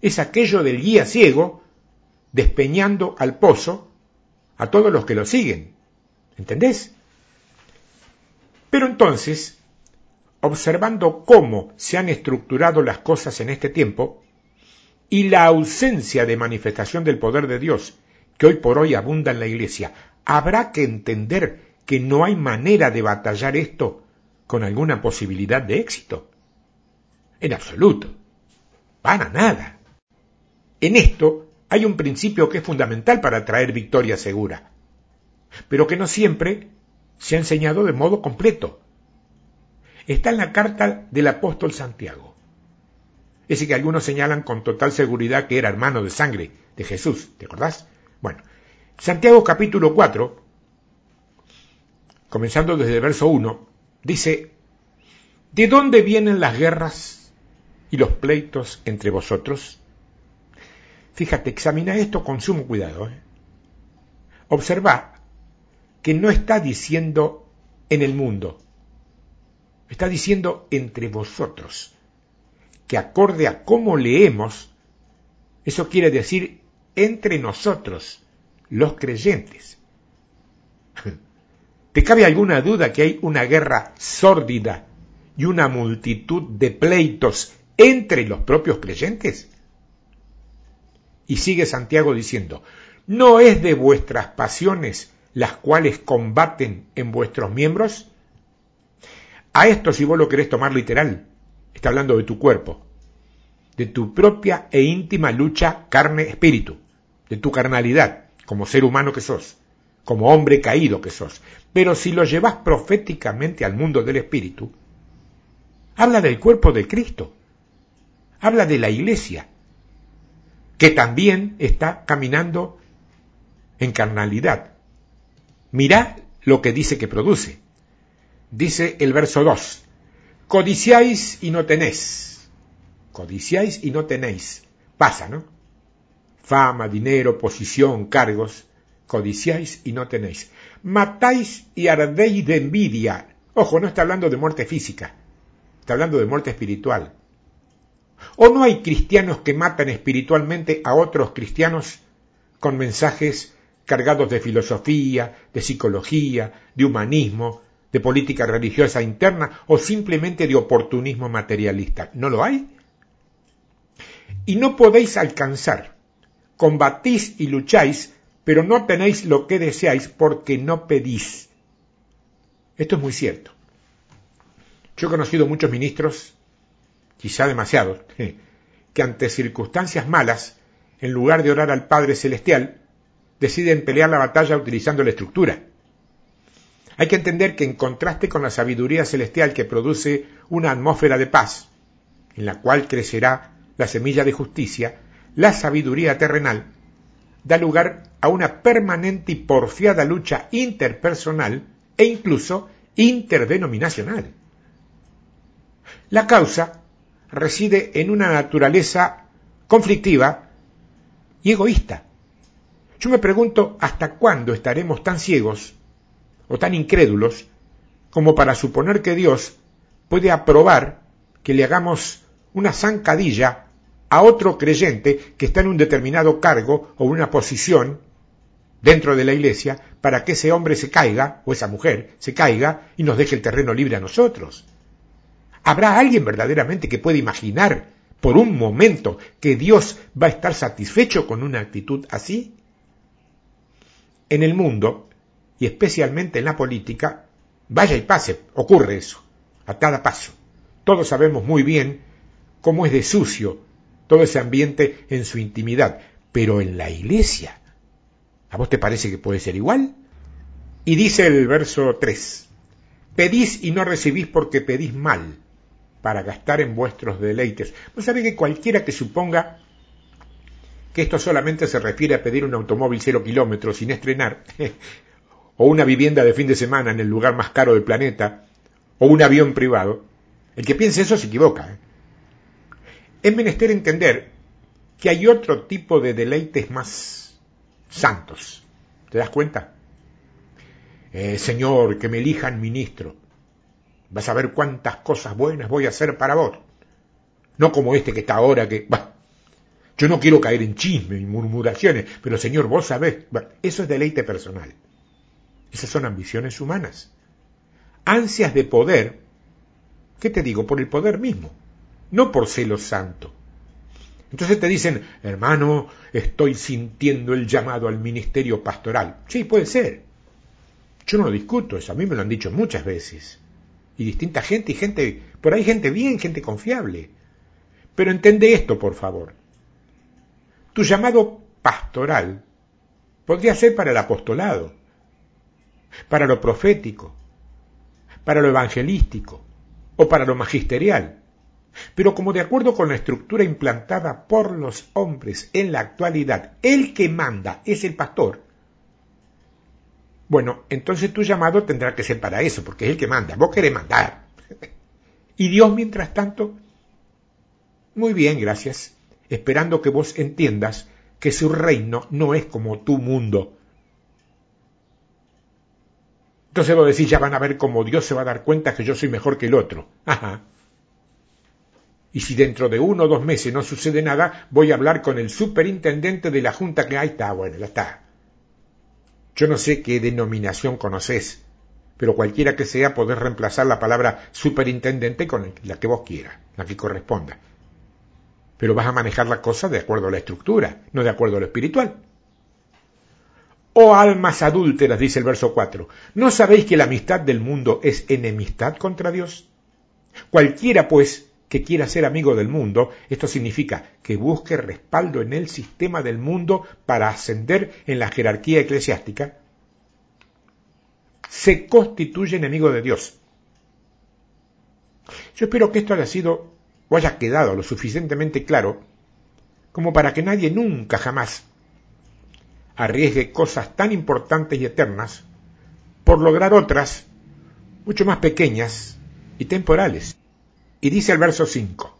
Es aquello del guía ciego despeñando al pozo a todos los que lo siguen. ¿Entendés? Pero entonces, observando cómo se han estructurado las cosas en este tiempo, y la ausencia de manifestación del poder de Dios que hoy por hoy abunda en la Iglesia, habrá que entender que no hay manera de batallar esto con alguna posibilidad de éxito. En absoluto. Para nada. En esto hay un principio que es fundamental para traer victoria segura, pero que no siempre se ha enseñado de modo completo. Está en la carta del apóstol Santiago ese que algunos señalan con total seguridad que era hermano de sangre de Jesús, ¿te acordás? Bueno, Santiago capítulo 4, comenzando desde el verso 1, dice, ¿de dónde vienen las guerras y los pleitos entre vosotros? Fíjate, examina esto con sumo cuidado. ¿eh? Observa que no está diciendo en el mundo, está diciendo entre vosotros, que acorde a cómo leemos, eso quiere decir entre nosotros, los creyentes. ¿Te cabe alguna duda que hay una guerra sórdida y una multitud de pleitos entre los propios creyentes? Y sigue Santiago diciendo, ¿no es de vuestras pasiones las cuales combaten en vuestros miembros? A esto, si vos lo querés tomar literal, está hablando de tu cuerpo, de tu propia e íntima lucha carne-espíritu, de tu carnalidad como ser humano que sos como hombre caído que sos. Pero si lo llevas proféticamente al mundo del espíritu, habla del cuerpo de Cristo, habla de la iglesia, que también está caminando en carnalidad. Mirá lo que dice que produce. Dice el verso 2, codiciáis y no tenéis, codiciáis y no tenéis. Pasa, ¿no? Fama, dinero, posición, cargos codiciáis y no tenéis. Matáis y ardéis de envidia. Ojo, no está hablando de muerte física, está hablando de muerte espiritual. ¿O no hay cristianos que matan espiritualmente a otros cristianos con mensajes cargados de filosofía, de psicología, de humanismo, de política religiosa interna o simplemente de oportunismo materialista? ¿No lo hay? Y no podéis alcanzar, combatís y lucháis pero no tenéis lo que deseáis porque no pedís. Esto es muy cierto. Yo he conocido muchos ministros, quizá demasiados, que ante circunstancias malas, en lugar de orar al Padre Celestial, deciden pelear la batalla utilizando la estructura. Hay que entender que en contraste con la sabiduría celestial que produce una atmósfera de paz, en la cual crecerá la semilla de justicia, la sabiduría terrenal da lugar a una permanente y porfiada lucha interpersonal e incluso interdenominacional. La causa reside en una naturaleza conflictiva y egoísta. Yo me pregunto hasta cuándo estaremos tan ciegos o tan incrédulos como para suponer que Dios puede aprobar que le hagamos una zancadilla a otro creyente que está en un determinado cargo o una posición dentro de la iglesia para que ese hombre se caiga, o esa mujer se caiga y nos deje el terreno libre a nosotros. ¿Habrá alguien verdaderamente que pueda imaginar por un momento que Dios va a estar satisfecho con una actitud así? En el mundo, y especialmente en la política, vaya y pase, ocurre eso, a cada paso. Todos sabemos muy bien cómo es de sucio todo ese ambiente en su intimidad, pero en la iglesia ¿A vos te parece que puede ser igual? Y dice el verso 3, pedís y no recibís porque pedís mal, para gastar en vuestros deleites. Vos sabés que cualquiera que suponga que esto solamente se refiere a pedir un automóvil cero kilómetros sin estrenar, o una vivienda de fin de semana en el lugar más caro del planeta, o un avión privado, el que piense eso se equivoca. ¿eh? Es menester entender que hay otro tipo de deleites más santos. ¿Te das cuenta? Eh, señor, que me elijan ministro. Vas a ver cuántas cosas buenas voy a hacer para vos. No como este que está ahora que... yo no quiero caer en chisme y murmuraciones, pero Señor, vos sabés, eso es deleite personal. Esas son ambiciones humanas. Ansias de poder, ¿qué te digo? Por el poder mismo, no por celo santo. Entonces te dicen, hermano, estoy sintiendo el llamado al ministerio pastoral. Sí, puede ser. Yo no lo discuto, eso a mí me lo han dicho muchas veces. Y distinta gente y gente, por ahí gente bien, gente confiable. Pero entiende esto, por favor. Tu llamado pastoral podría ser para el apostolado, para lo profético, para lo evangelístico o para lo magisterial. Pero como de acuerdo con la estructura implantada por los hombres en la actualidad, el que manda es el pastor, bueno, entonces tu llamado tendrá que ser para eso, porque es el que manda. Vos querés mandar. Y Dios, mientras tanto, muy bien, gracias, esperando que vos entiendas que su reino no es como tu mundo. Entonces vos decís, ya van a ver cómo Dios se va a dar cuenta que yo soy mejor que el otro. Ajá. Y si dentro de uno o dos meses no sucede nada, voy a hablar con el superintendente de la junta que ahí está, bueno, ya está. Yo no sé qué denominación conoces, pero cualquiera que sea podés reemplazar la palabra superintendente con la que vos quieras, la que corresponda. Pero vas a manejar la cosa de acuerdo a la estructura, no de acuerdo a lo espiritual. Oh almas adúlteras, dice el verso 4, ¿no sabéis que la amistad del mundo es enemistad contra Dios? Cualquiera, pues, que quiera ser amigo del mundo, esto significa que busque respaldo en el sistema del mundo para ascender en la jerarquía eclesiástica, se constituye enemigo de Dios. Yo espero que esto haya sido o haya quedado lo suficientemente claro como para que nadie nunca jamás arriesgue cosas tan importantes y eternas por lograr otras mucho más pequeñas y temporales. Y dice el verso 5,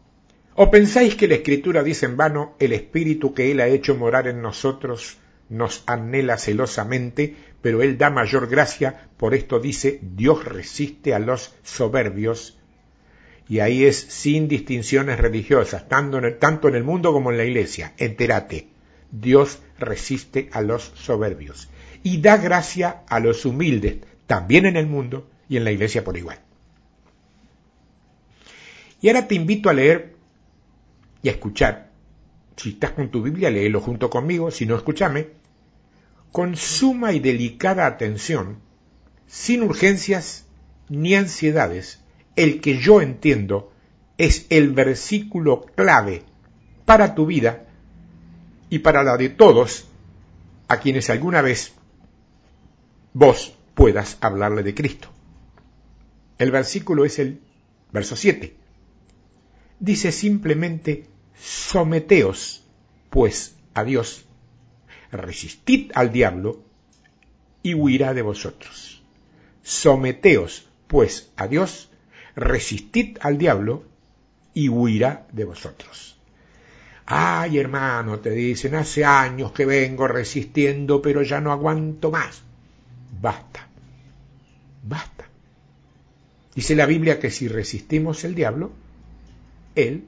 ¿o pensáis que la Escritura dice en vano, el Espíritu que Él ha hecho morar en nosotros nos anhela celosamente, pero Él da mayor gracia, por esto dice, Dios resiste a los soberbios, y ahí es sin distinciones religiosas, tanto en el, tanto en el mundo como en la iglesia, entérate, Dios resiste a los soberbios, y da gracia a los humildes, también en el mundo y en la iglesia por igual. Y ahora te invito a leer y a escuchar. Si estás con tu Biblia, léelo junto conmigo, si no, escúchame, con suma y delicada atención, sin urgencias ni ansiedades, el que yo entiendo es el versículo clave para tu vida y para la de todos a quienes alguna vez vos puedas hablarle de Cristo. El versículo es el verso 7. Dice simplemente someteos, pues, a Dios, resistid al diablo y huirá de vosotros. Someteos, pues, a Dios, resistid al diablo y huirá de vosotros. Ay, hermano, te dicen, hace años que vengo resistiendo, pero ya no aguanto más. Basta, basta. Dice la Biblia que si resistimos el diablo, él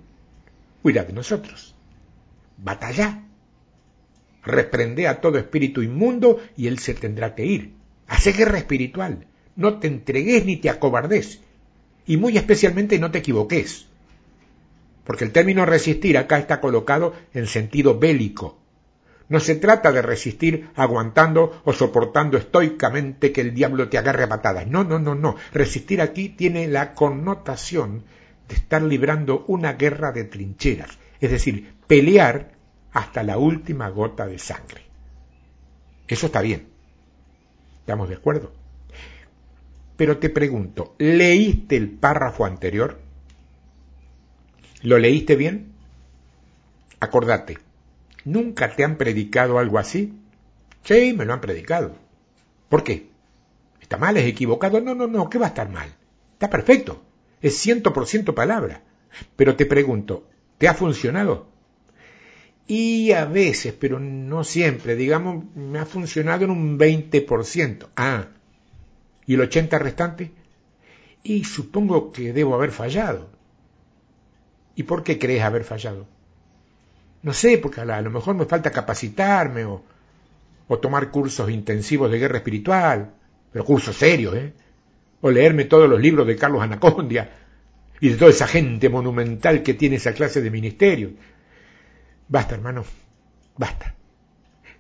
huirá de nosotros. Batalla. Reprende a todo espíritu inmundo y él se tendrá que ir. Hace guerra espiritual. No te entregues ni te acobardes. Y muy especialmente no te equivoques. Porque el término resistir acá está colocado en sentido bélico. No se trata de resistir aguantando o soportando estoicamente que el diablo te agarre patadas. No, no, no, no. Resistir aquí tiene la connotación de estar librando una guerra de trincheras, es decir, pelear hasta la última gota de sangre. Eso está bien. ¿Estamos de acuerdo? Pero te pregunto, ¿leíste el párrafo anterior? ¿Lo leíste bien? Acordate, ¿nunca te han predicado algo así? Sí, me lo han predicado. ¿Por qué? ¿Está mal? ¿Es equivocado? No, no, no, ¿qué va a estar mal? Está perfecto es ciento por ciento palabra. Pero te pregunto, ¿te ha funcionado? Y a veces, pero no siempre, digamos, me ha funcionado en un 20%. Ah, ¿y el 80% restante? Y supongo que debo haber fallado. ¿Y por qué crees haber fallado? No sé, porque a, lo mejor me falta capacitarme o, o tomar cursos intensivos de guerra espiritual, pero cursos serios, ¿eh? o leerme todos los libros de Carlos Anacondia y de toda esa gente monumental que tiene esa clase de ministerio. Basta, hermano, basta.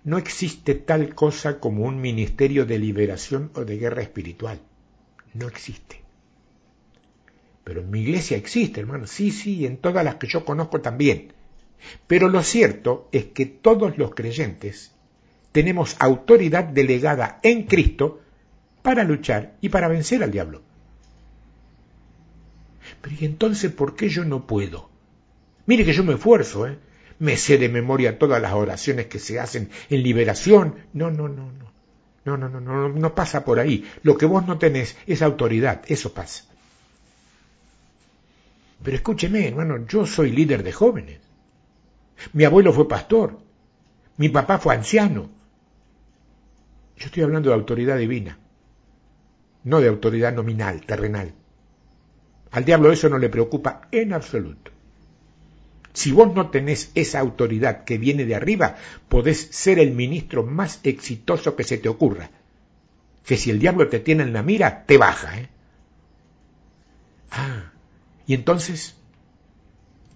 No existe tal cosa como un ministerio de liberación o de guerra espiritual. No existe. Pero en mi iglesia existe, hermano. Sí, sí, en todas las que yo conozco también. Pero lo cierto es que todos los creyentes tenemos autoridad delegada en Cristo para luchar y para vencer al diablo. Pero ¿y entonces por qué yo no puedo? Mire que yo me esfuerzo, ¿eh? Me sé de memoria todas las oraciones que se hacen en liberación. No, no, no, no. No, no, no, no, no pasa por ahí. Lo que vos no tenés es autoridad, eso pasa. Pero escúcheme, hermano, yo soy líder de jóvenes. Mi abuelo fue pastor. Mi papá fue anciano. Yo estoy hablando de autoridad divina no de autoridad nominal, terrenal. Al diablo eso no le preocupa en absoluto. Si vos no tenés esa autoridad que viene de arriba, podés ser el ministro más exitoso que se te ocurra. Que si el diablo te tiene en la mira, te baja. ¿eh? Ah, y entonces,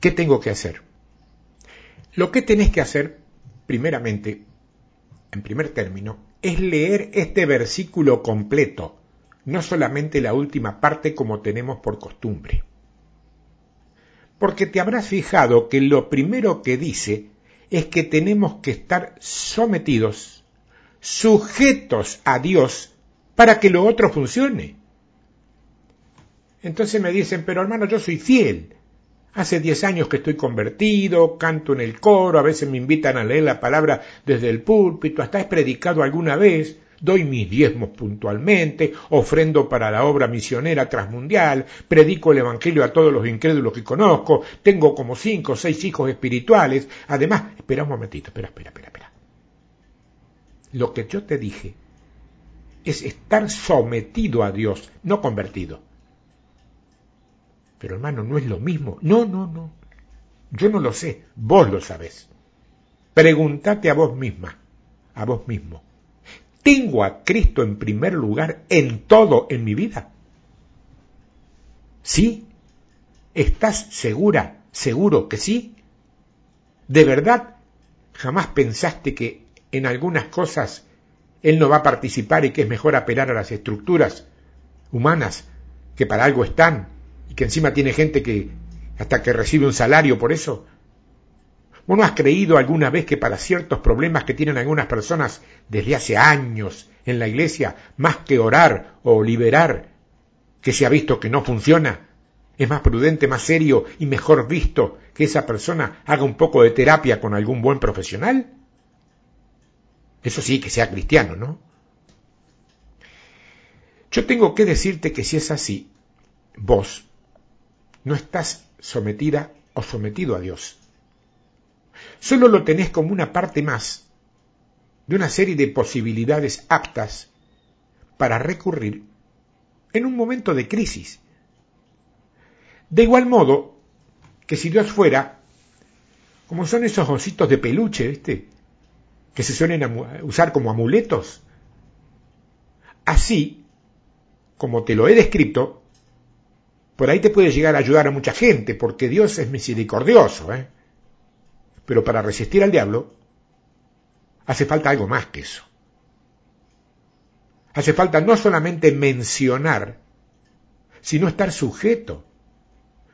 ¿qué tengo que hacer? Lo que tenés que hacer, primeramente, en primer término, es leer este versículo completo no solamente la última parte como tenemos por costumbre. Porque te habrás fijado que lo primero que dice es que tenemos que estar sometidos, sujetos a Dios, para que lo otro funcione. Entonces me dicen, pero hermano, yo soy fiel. Hace diez años que estoy convertido, canto en el coro, a veces me invitan a leer la palabra desde el púlpito, hasta he predicado alguna vez, doy mis diezmos puntualmente, ofrendo para la obra misionera transmundial, predico el Evangelio a todos los incrédulos que conozco, tengo como cinco o seis hijos espirituales, además, espera un momentito, espera, espera, espera, espera. Lo que yo te dije es estar sometido a Dios, no convertido. Pero hermano, no es lo mismo. No, no, no. Yo no lo sé, vos lo sabés. Pregúntate a vos misma, a vos mismo. ¿Tengo a Cristo en primer lugar en todo en mi vida? ¿Sí? ¿Estás segura, seguro que sí? ¿De verdad jamás pensaste que en algunas cosas Él no va a participar y que es mejor apelar a las estructuras humanas que para algo están y que encima tiene gente que hasta que recibe un salario por eso? ¿Vos no has creído alguna vez que para ciertos problemas que tienen algunas personas desde hace años en la iglesia, más que orar o liberar, que se ha visto que no funciona, es más prudente, más serio y mejor visto que esa persona haga un poco de terapia con algún buen profesional? Eso sí, que sea cristiano, ¿no? Yo tengo que decirte que si es así, vos no estás sometida o sometido a Dios solo lo tenés como una parte más de una serie de posibilidades aptas para recurrir en un momento de crisis. De igual modo que si Dios fuera, como son esos ositos de peluche, ¿viste? que se suelen usar como amuletos, así como te lo he descrito, por ahí te puede llegar a ayudar a mucha gente, porque Dios es misericordioso, ¿eh? Pero para resistir al diablo hace falta algo más que eso. Hace falta no solamente mencionar, sino estar sujeto,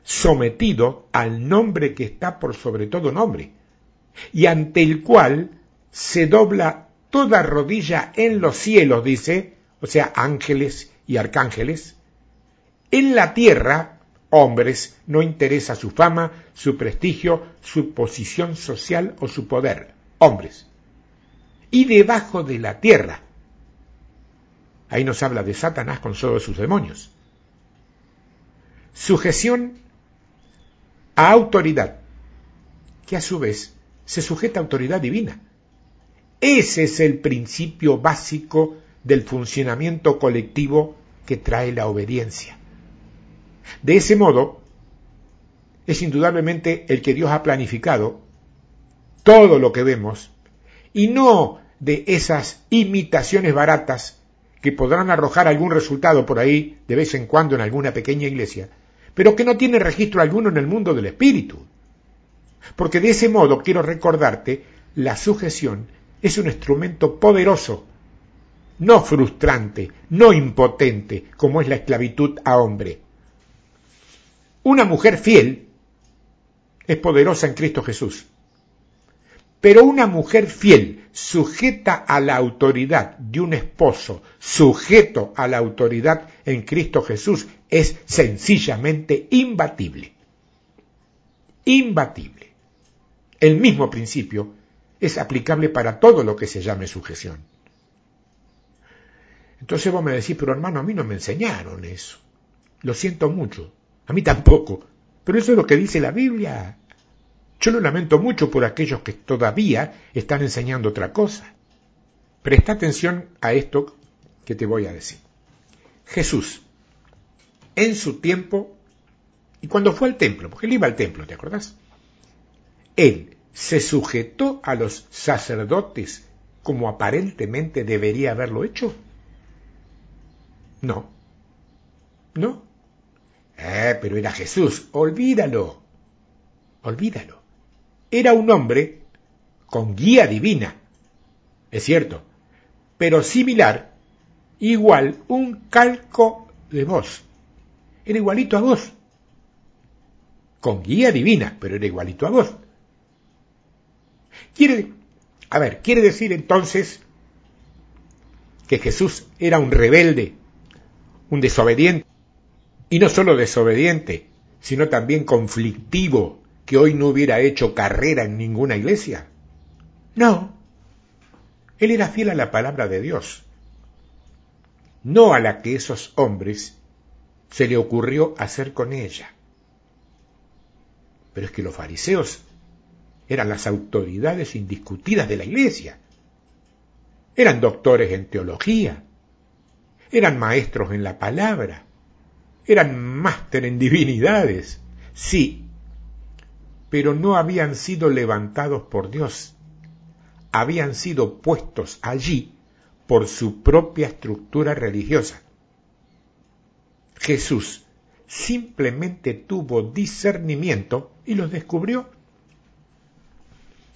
sometido al nombre que está por sobre todo nombre, y ante el cual se dobla toda rodilla en los cielos, dice, o sea, ángeles y arcángeles, en la tierra hombres, no interesa su fama, su prestigio, su posición social o su poder. Hombres. Y debajo de la tierra. Ahí nos habla de Satanás con todos sus demonios. Sujeción a autoridad, que a su vez se sujeta a autoridad divina. Ese es el principio básico del funcionamiento colectivo que trae la obediencia. De ese modo, es indudablemente el que Dios ha planificado todo lo que vemos y no de esas imitaciones baratas que podrán arrojar algún resultado por ahí de vez en cuando en alguna pequeña iglesia, pero que no tiene registro alguno en el mundo del espíritu. Porque de ese modo quiero recordarte, la sujeción es un instrumento poderoso, no frustrante, no impotente, como es la esclavitud a hombre. Una mujer fiel es poderosa en Cristo Jesús. Pero una mujer fiel, sujeta a la autoridad de un esposo, sujeto a la autoridad en Cristo Jesús, es sencillamente imbatible. Imbatible. El mismo principio es aplicable para todo lo que se llame sujeción. Entonces vos me decís, pero hermano, a mí no me enseñaron eso. Lo siento mucho. A mí tampoco. Pero eso es lo que dice la Biblia. Yo lo lamento mucho por aquellos que todavía están enseñando otra cosa. Presta atención a esto que te voy a decir. Jesús, en su tiempo, y cuando fue al templo, porque él iba al templo, ¿te acordás? Él se sujetó a los sacerdotes como aparentemente debería haberlo hecho. No. No. Eh, pero era Jesús, olvídalo. Olvídalo. Era un hombre con guía divina. Es cierto. Pero similar, igual, un calco de vos. Era igualito a vos. Con guía divina, pero era igualito a vos. Quiere, a ver, quiere decir entonces que Jesús era un rebelde, un desobediente, y no solo desobediente, sino también conflictivo, que hoy no hubiera hecho carrera en ninguna iglesia. No, él era fiel a la palabra de Dios, no a la que esos hombres se le ocurrió hacer con ella. Pero es que los fariseos eran las autoridades indiscutidas de la iglesia. Eran doctores en teología, eran maestros en la palabra, eran máster en divinidades, sí, pero no habían sido levantados por Dios, habían sido puestos allí por su propia estructura religiosa. Jesús simplemente tuvo discernimiento y los descubrió.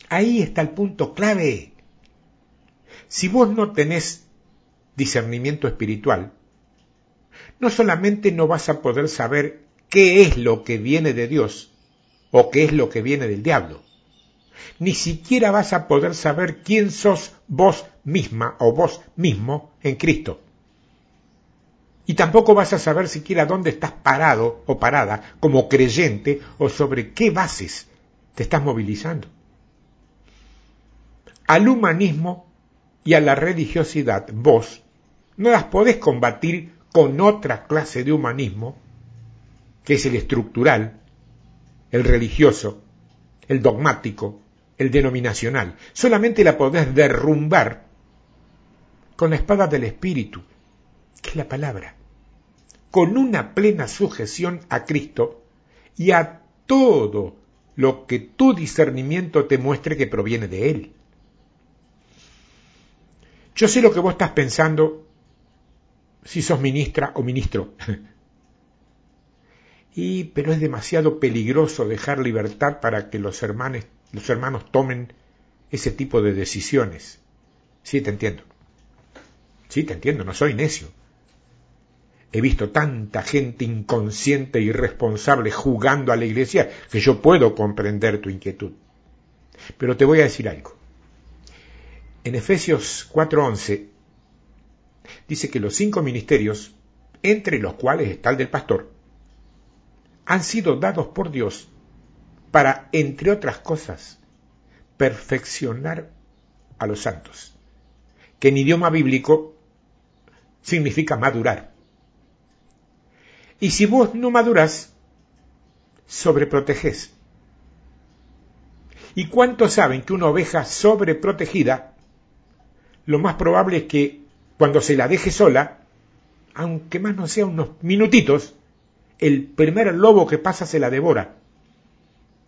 Ahí está el punto clave. Si vos no tenés discernimiento espiritual, no solamente no vas a poder saber qué es lo que viene de Dios o qué es lo que viene del diablo, ni siquiera vas a poder saber quién sos vos misma o vos mismo en Cristo. Y tampoco vas a saber siquiera dónde estás parado o parada como creyente o sobre qué bases te estás movilizando al humanismo y a la religiosidad vos no las podés combatir con otra clase de humanismo, que es el estructural, el religioso, el dogmático, el denominacional. Solamente la podés derrumbar con la espada del espíritu, que es la palabra, con una plena sujeción a Cristo y a todo lo que tu discernimiento te muestre que proviene de Él. Yo sé lo que vos estás pensando si sos ministra o ministro. y pero es demasiado peligroso dejar libertad para que los hermanos, los hermanos tomen ese tipo de decisiones. Sí, te entiendo. Sí, te entiendo, no soy necio. He visto tanta gente inconsciente e irresponsable jugando a la iglesia que yo puedo comprender tu inquietud. Pero te voy a decir algo. En Efesios 4:11 dice que los cinco ministerios, entre los cuales está el del pastor, han sido dados por Dios para, entre otras cosas, perfeccionar a los santos, que en idioma bíblico significa madurar. Y si vos no maduras, sobreproteges. ¿Y cuántos saben que una oveja sobreprotegida lo más probable es que cuando se la deje sola, aunque más no sea unos minutitos, el primer lobo que pasa se la devora.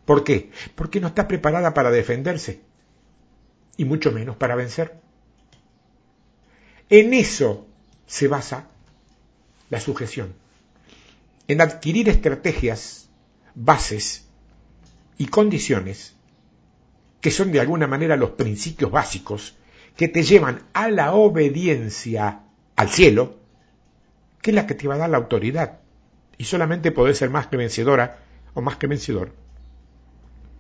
¿Por qué? Porque no está preparada para defenderse, y mucho menos para vencer. En eso se basa la sujeción, en adquirir estrategias, bases y condiciones que son de alguna manera los principios básicos que te llevan a la obediencia al cielo, que es la que te va a dar la autoridad. Y solamente podés ser más que vencedora o más que vencedor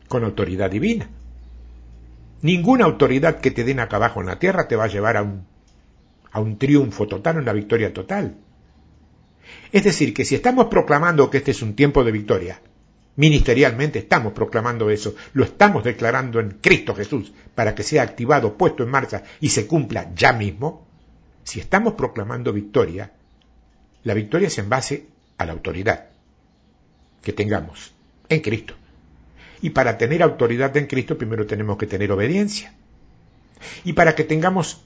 con autoridad divina. Ninguna autoridad que te den acá abajo en la tierra te va a llevar a un, a un triunfo total, una victoria total. Es decir, que si estamos proclamando que este es un tiempo de victoria, Ministerialmente estamos proclamando eso, lo estamos declarando en Cristo Jesús para que sea activado, puesto en marcha y se cumpla ya mismo. Si estamos proclamando victoria, la victoria es en base a la autoridad que tengamos en Cristo. Y para tener autoridad en Cristo primero tenemos que tener obediencia. Y para que tengamos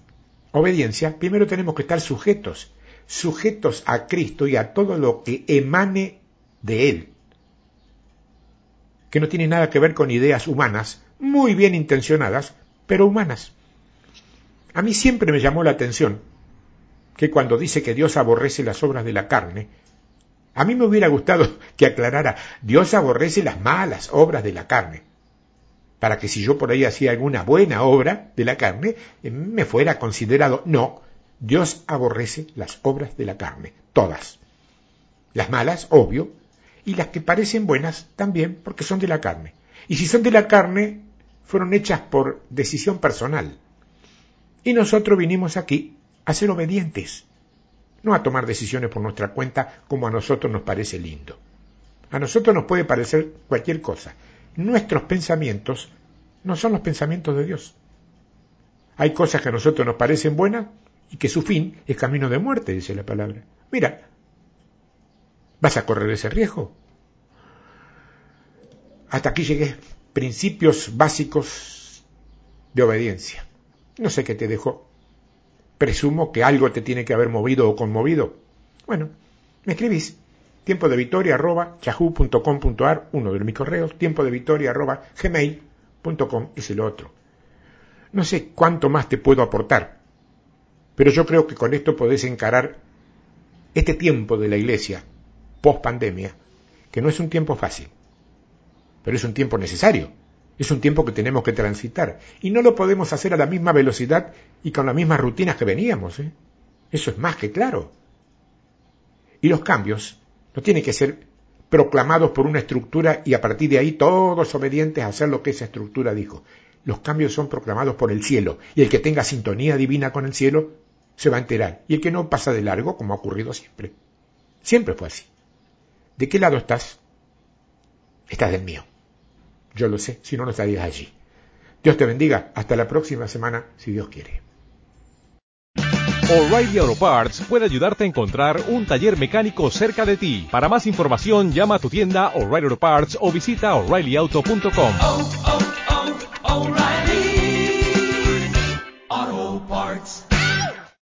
obediencia, primero tenemos que estar sujetos. sujetos a Cristo y a todo lo que emane de Él, que no tiene nada que ver con ideas humanas, muy bien intencionadas, pero humanas. A mí siempre me llamó la atención que cuando dice que Dios aborrece las obras de la carne, a mí me hubiera gustado que aclarara, Dios aborrece las malas obras de la carne, para que si yo por ahí hacía alguna buena obra de la carne, eh, me fuera considerado, no, Dios aborrece las obras de la carne, todas. Las malas, obvio, y las que parecen buenas también, porque son de la carne. Y si son de la carne, fueron hechas por decisión personal. Y nosotros vinimos aquí a ser obedientes, no a tomar decisiones por nuestra cuenta como a nosotros nos parece lindo. A nosotros nos puede parecer cualquier cosa. Nuestros pensamientos no son los pensamientos de Dios. Hay cosas que a nosotros nos parecen buenas y que su fin es camino de muerte, dice la palabra. Mira, ¿vas a correr ese riesgo? Hasta aquí llegué. Principios básicos de obediencia. No sé qué te dejó. Presumo que algo te tiene que haber movido o conmovido. Bueno, me escribís. Tiempo de victoria arroba yahoo.com.ar, uno de mis correos. Tiempo de victoria arroba gmail.com es el otro. No sé cuánto más te puedo aportar, pero yo creo que con esto podés encarar este tiempo de la iglesia, post pandemia, que no es un tiempo fácil, pero es un tiempo necesario es un tiempo que tenemos que transitar y no lo podemos hacer a la misma velocidad y con las mismas rutinas que veníamos. ¿eh? Eso es más que claro. Y los cambios no tienen que ser proclamados por una estructura y a partir de ahí todos obedientes a hacer lo que esa estructura dijo. Los cambios son proclamados por el cielo y el que tenga sintonía divina con el cielo se va a enterar y el que no pasa de largo como ha ocurrido siempre. Siempre fue así. ¿De qué lado estás? Estás del mío. Yo lo sé, si no, no estarías allí. Dios te bendiga. Hasta la próxima semana, si Dios quiere. O'Reilly Auto Parts puede ayudarte a encontrar un taller mecánico cerca de ti. Para más información, llama a tu tienda O'Reilly Auto Parts o visita oreillyauto.com.